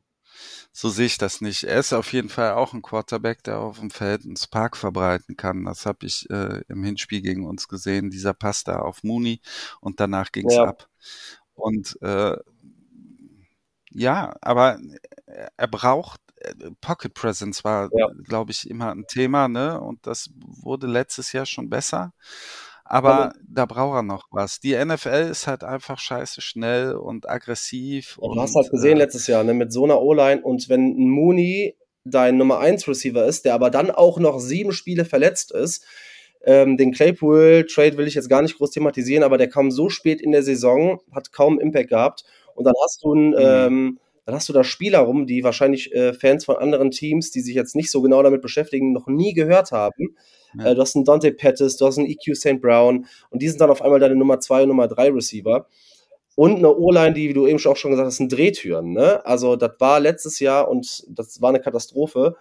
so sehe ich das nicht. Er ist auf jeden Fall auch ein Quarterback, der auf dem Feld einen Spark verbreiten kann. Das habe ich äh, im Hinspiel gegen uns gesehen. Dieser Pass da auf Mooney und danach ging es ja. ab. Und äh, ja, aber er braucht äh, Pocket Presence war, ja. glaube ich, immer ein Thema, ne? Und das wurde letztes Jahr schon besser. Aber da braucht er noch was. Die NFL ist halt einfach scheiße schnell und aggressiv.
Und, du hast halt gesehen äh, letztes Jahr, ne, mit so einer O-Line und wenn Mooney dein Nummer 1 Receiver ist, der aber dann auch noch sieben Spiele verletzt ist, ähm, den Claypool-Trade will ich jetzt gar nicht groß thematisieren, aber der kam so spät in der Saison, hat kaum Impact gehabt. Und dann hast du einen, mhm. ähm, dann hast du da Spieler rum, die wahrscheinlich äh, Fans von anderen Teams, die sich jetzt nicht so genau damit beschäftigen, noch nie gehört haben. Ja. Äh, du hast einen Dante Pettis, du hast einen EQ St. Brown und die sind dann auf einmal deine Nummer 2 und Nummer 3 Receiver. Und eine O-Line, die, wie du eben auch schon gesagt hast, sind Drehtüren. Ne? Also, das war letztes Jahr und das war eine Katastrophe.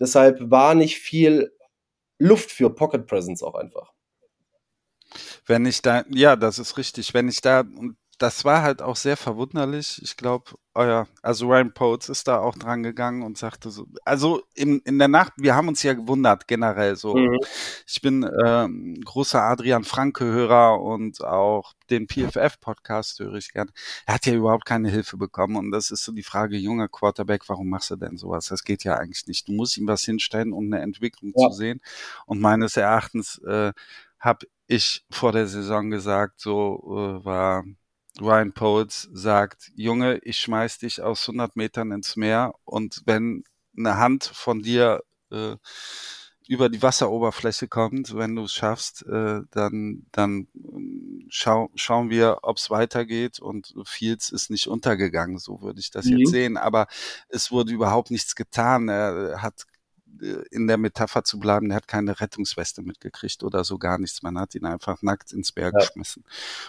Deshalb war nicht viel Luft für Pocket Presence auch einfach.
Wenn ich da, ja, das ist richtig. Wenn ich da, und das war halt auch sehr verwunderlich. Ich glaube, euer, also Ryan Potes ist da auch dran gegangen und sagte so, also in, in der Nacht, wir haben uns ja gewundert generell so. Mhm. Ich bin ähm, großer Adrian Franke-Hörer und auch den PFF-Podcast höre ich gern. Er hat ja überhaupt keine Hilfe bekommen und das ist so die Frage, junger Quarterback, warum machst du denn sowas? Das geht ja eigentlich nicht. Du musst ihm was hinstellen, um eine Entwicklung ja. zu sehen. Und meines Erachtens äh, habe ich vor der Saison gesagt, so äh, war Ryan Poles sagt, Junge, ich schmeiß dich aus 100 Metern ins Meer und wenn eine Hand von dir äh, über die Wasseroberfläche kommt, wenn du es schaffst, äh, dann, dann ähm, schau, schauen wir, ob es weitergeht und Fields ist nicht untergegangen, so würde ich das mhm. jetzt sehen. Aber es wurde überhaupt nichts getan. Er hat in der Metapher zu bleiben, der hat keine Rettungsweste mitgekriegt oder so gar nichts. Man hat ihn einfach nackt ins Berg ja. geschmissen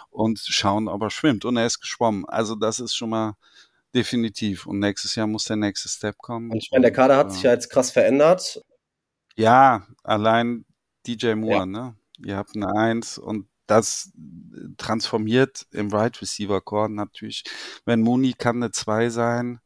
und schauen, ob er schwimmt. Und er ist geschwommen. Also das ist schon mal definitiv. Und nächstes Jahr muss der nächste Step kommen.
Und ich meine, der Kader hat sich ja jetzt krass verändert.
Ja, allein DJ Moore, ja. ne? Ihr habt eine Eins und das transformiert im Right Receiver Core natürlich. Wenn Mooney kann eine Zwei sein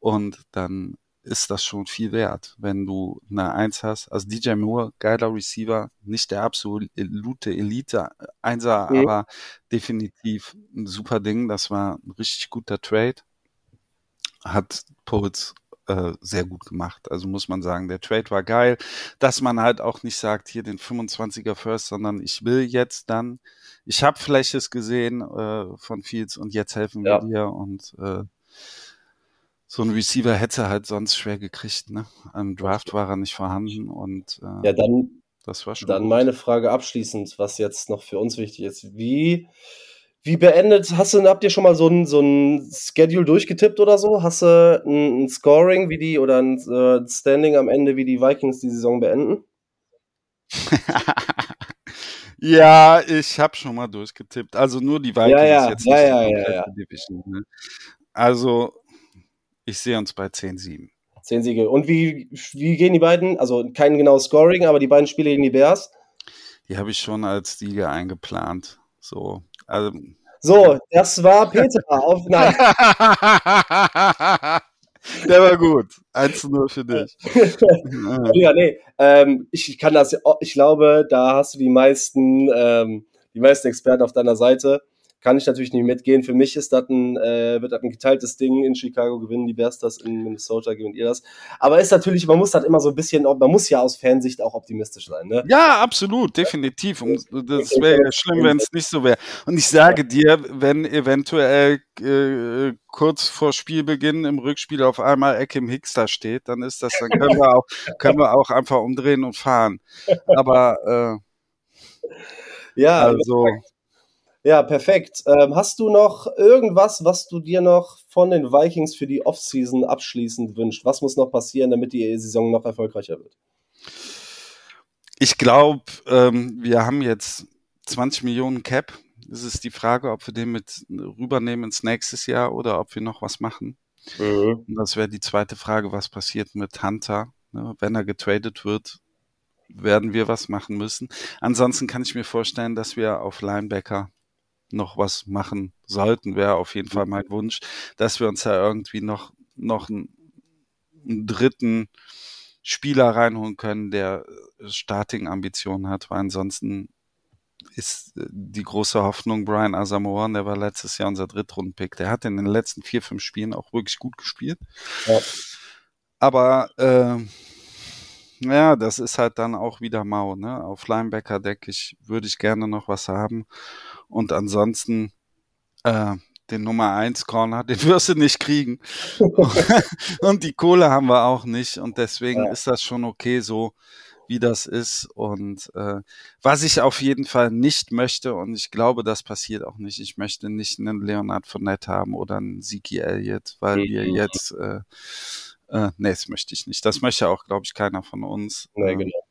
und dann ist das schon viel wert, wenn du eine Eins hast. Also DJ Moore, geiler Receiver, nicht der absolute Elite-Einser, mhm. aber definitiv ein super Ding. Das war ein richtig guter Trade. Hat Poets äh, sehr gut gemacht. Also muss man sagen, der Trade war geil, dass man halt auch nicht sagt, hier den 25er First, sondern ich will jetzt dann, ich habe Flashes gesehen äh, von Fields und jetzt helfen wir ja. dir und äh, so ein Receiver hätte er halt sonst schwer gekriegt. Ne? Am Draft war er nicht vorhanden und
äh, ja, dann, das war schon dann gut. meine Frage abschließend, was jetzt noch für uns wichtig ist. Wie, wie beendet, hast du, habt ihr schon mal so ein, so ein Schedule durchgetippt oder so? Hast du ein, ein Scoring wie die oder ein äh, Standing am Ende, wie die Vikings die Saison beenden?
ja, ich habe schon mal durchgetippt. Also nur die Vikings
ja, ja, jetzt ja, nicht ja, ja, ja.
Division. Ne? Also ich sehe uns bei 10-7.
10 Siege. Und wie, wie gehen die beiden? Also kein genaues Scoring, aber die beiden Spiele gegen die Bears?
Die habe ich schon als Siege eingeplant. So, also,
so das war Peter. Auf, nein.
Der war gut. 1-0 für dich.
ja, nee. Ähm, ich kann das, ich glaube, da hast du die meisten, ähm, die meisten Experten auf deiner Seite kann ich natürlich nicht mitgehen. Für mich ist das ein, äh, wird das ein geteiltes Ding. In Chicago gewinnen die Bears das, in Minnesota gewinnt ihr das. Aber ist natürlich, man muss das immer so ein bisschen, man muss ja aus Fansicht auch optimistisch sein. Ne?
Ja, absolut, definitiv. Und das wäre ja schlimm, wenn es nicht so wäre. Und ich sage dir, wenn eventuell äh, kurz vor Spielbeginn im Rückspiel auf einmal Ekim Hicks da steht, dann ist das, dann können wir auch, können wir auch einfach umdrehen und fahren. Aber äh,
ja, also. Ja, perfekt. Ähm, hast du noch irgendwas, was du dir noch von den Vikings für die Offseason abschließend wünscht? Was muss noch passieren, damit die Saison noch erfolgreicher wird?
Ich glaube, ähm, wir haben jetzt 20 Millionen Cap. Es ist die Frage, ob wir den mit rübernehmen ins nächste Jahr oder ob wir noch was machen. Mhm. Und das wäre die zweite Frage, was passiert mit Hunter? Ne? Wenn er getradet wird, werden wir was machen müssen. Ansonsten kann ich mir vorstellen, dass wir auf Linebacker noch was machen sollten, wäre auf jeden Fall mein Wunsch, dass wir uns da irgendwie noch, noch einen, einen dritten Spieler reinholen können, der äh, Starting-Ambitionen hat, weil ansonsten ist äh, die große Hoffnung Brian Asamoah, der war letztes Jahr unser Drittrunden-Pick. Der hat in den letzten vier, fünf Spielen auch wirklich gut gespielt. Ja. Aber äh, ja, das ist halt dann auch wieder mau. Ne? Auf Linebacker denke ich, würde ich gerne noch was haben. Und ansonsten äh, den Nummer 1 Corner, den wirst du nicht kriegen. und die Kohle haben wir auch nicht. Und deswegen ja. ist das schon okay so, wie das ist. Und äh, was ich auf jeden Fall nicht möchte, und ich glaube, das passiert auch nicht, ich möchte nicht einen Leonard Fournette haben oder einen Ziki Elliott, weil mhm. wir jetzt äh, äh, nee, das möchte ich nicht. Das möchte auch, glaube ich, keiner von uns.
Nee, ähm, genau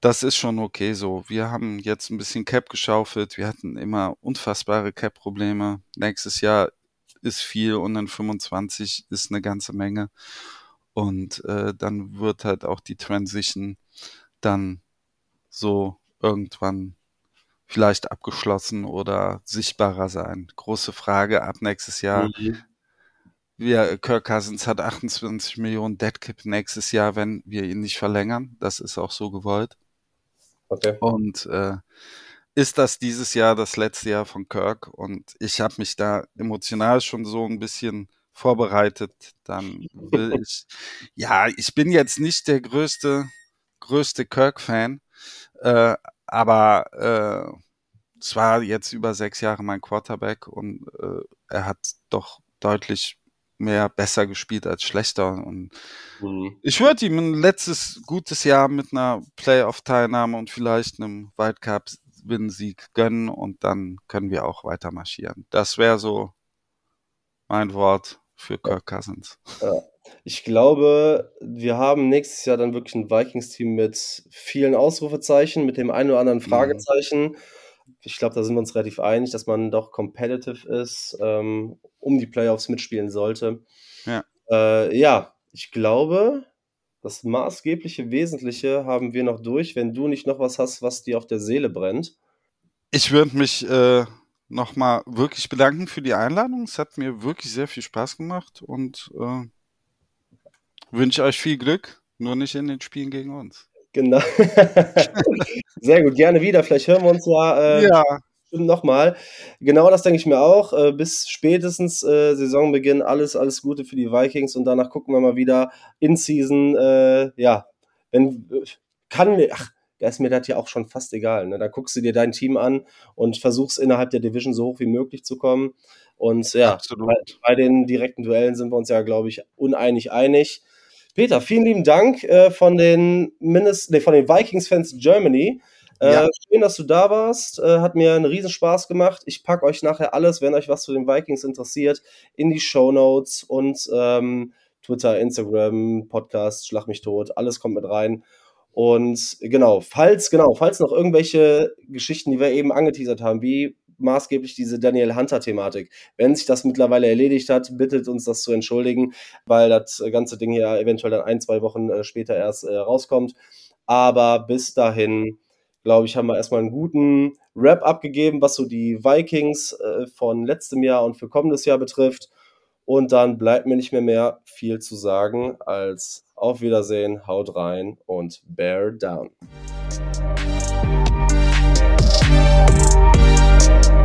das ist schon okay so. Wir haben jetzt ein bisschen Cap geschaufelt. Wir hatten immer unfassbare Cap-Probleme. Nächstes Jahr ist viel und dann 25 ist eine ganze Menge. Und äh, dann wird halt auch die Transition dann so irgendwann vielleicht abgeschlossen oder sichtbarer sein. Große Frage ab nächstes Jahr. Mhm. wir, Kirk Cousins hat 28 Millionen Deadcap nächstes Jahr, wenn wir ihn nicht verlängern. Das ist auch so gewollt.
Okay.
Und äh, ist das dieses Jahr das letzte Jahr von Kirk und ich habe mich da emotional schon so ein bisschen vorbereitet. Dann will ich, ja, ich bin jetzt nicht der größte, größte Kirk-Fan, äh, aber äh, es war jetzt über sechs Jahre mein Quarterback und äh, er hat doch deutlich mehr besser gespielt als schlechter. Und mhm. ich würde ihm ein letztes gutes Jahr mit einer Playoff-Teilnahme und vielleicht einem Wildcup-Win-Sieg gönnen und dann können wir auch weiter marschieren. Das wäre so mein Wort für Kirk Cousins.
Ja. Ich glaube, wir haben nächstes Jahr dann wirklich ein Vikings-Team mit vielen Ausrufezeichen, mit dem einen oder anderen mhm. Fragezeichen. Mhm. Ich glaube, da sind wir uns relativ einig, dass man doch competitive ist, ähm, um die Playoffs mitspielen sollte.
Ja.
Äh, ja, ich glaube, das maßgebliche Wesentliche haben wir noch durch, wenn du nicht noch was hast, was dir auf der Seele brennt.
Ich würde mich äh, nochmal wirklich bedanken für die Einladung. Es hat mir wirklich sehr viel Spaß gemacht und äh, wünsche euch viel Glück, nur nicht in den Spielen gegen uns.
Genau. Sehr gut, gerne wieder. Vielleicht hören wir uns ja, äh, ja. nochmal. Genau das denke ich mir auch. Äh, bis spätestens äh, Saisonbeginn alles, alles Gute für die Vikings und danach gucken wir mal wieder in Season. Äh, ja, wenn kann, ach, da ist mir das ja auch schon fast egal. Ne? Da guckst du dir dein Team an und versuchst innerhalb der Division so hoch wie möglich zu kommen. Und ja, bei, bei, den direkten Duellen sind wir uns ja, glaube ich, uneinig einig. Peter, vielen lieben Dank äh, von den Mindest, nee, von den Vikings-Fans Germany. Äh, ja. Schön, dass du da warst. Äh, hat mir einen riesen Spaß gemacht. Ich packe euch nachher alles, wenn euch was zu den Vikings interessiert, in die Show Notes und ähm, Twitter, Instagram, Podcast, Schlag mich tot, alles kommt mit rein. Und genau, falls, genau, falls noch irgendwelche Geschichten, die wir eben angeteasert haben, wie maßgeblich diese Daniel Hunter-Thematik. Wenn sich das mittlerweile erledigt hat, bittet uns das zu entschuldigen, weil das ganze Ding ja eventuell dann ein, zwei Wochen äh, später erst äh, rauskommt. Aber bis dahin, glaube ich, haben wir erstmal einen guten Rap abgegeben, was so die Vikings äh, von letztem Jahr und für kommendes Jahr betrifft. Und dann bleibt mir nicht mehr mehr viel zu sagen als auf Wiedersehen, haut rein und bear down. Thank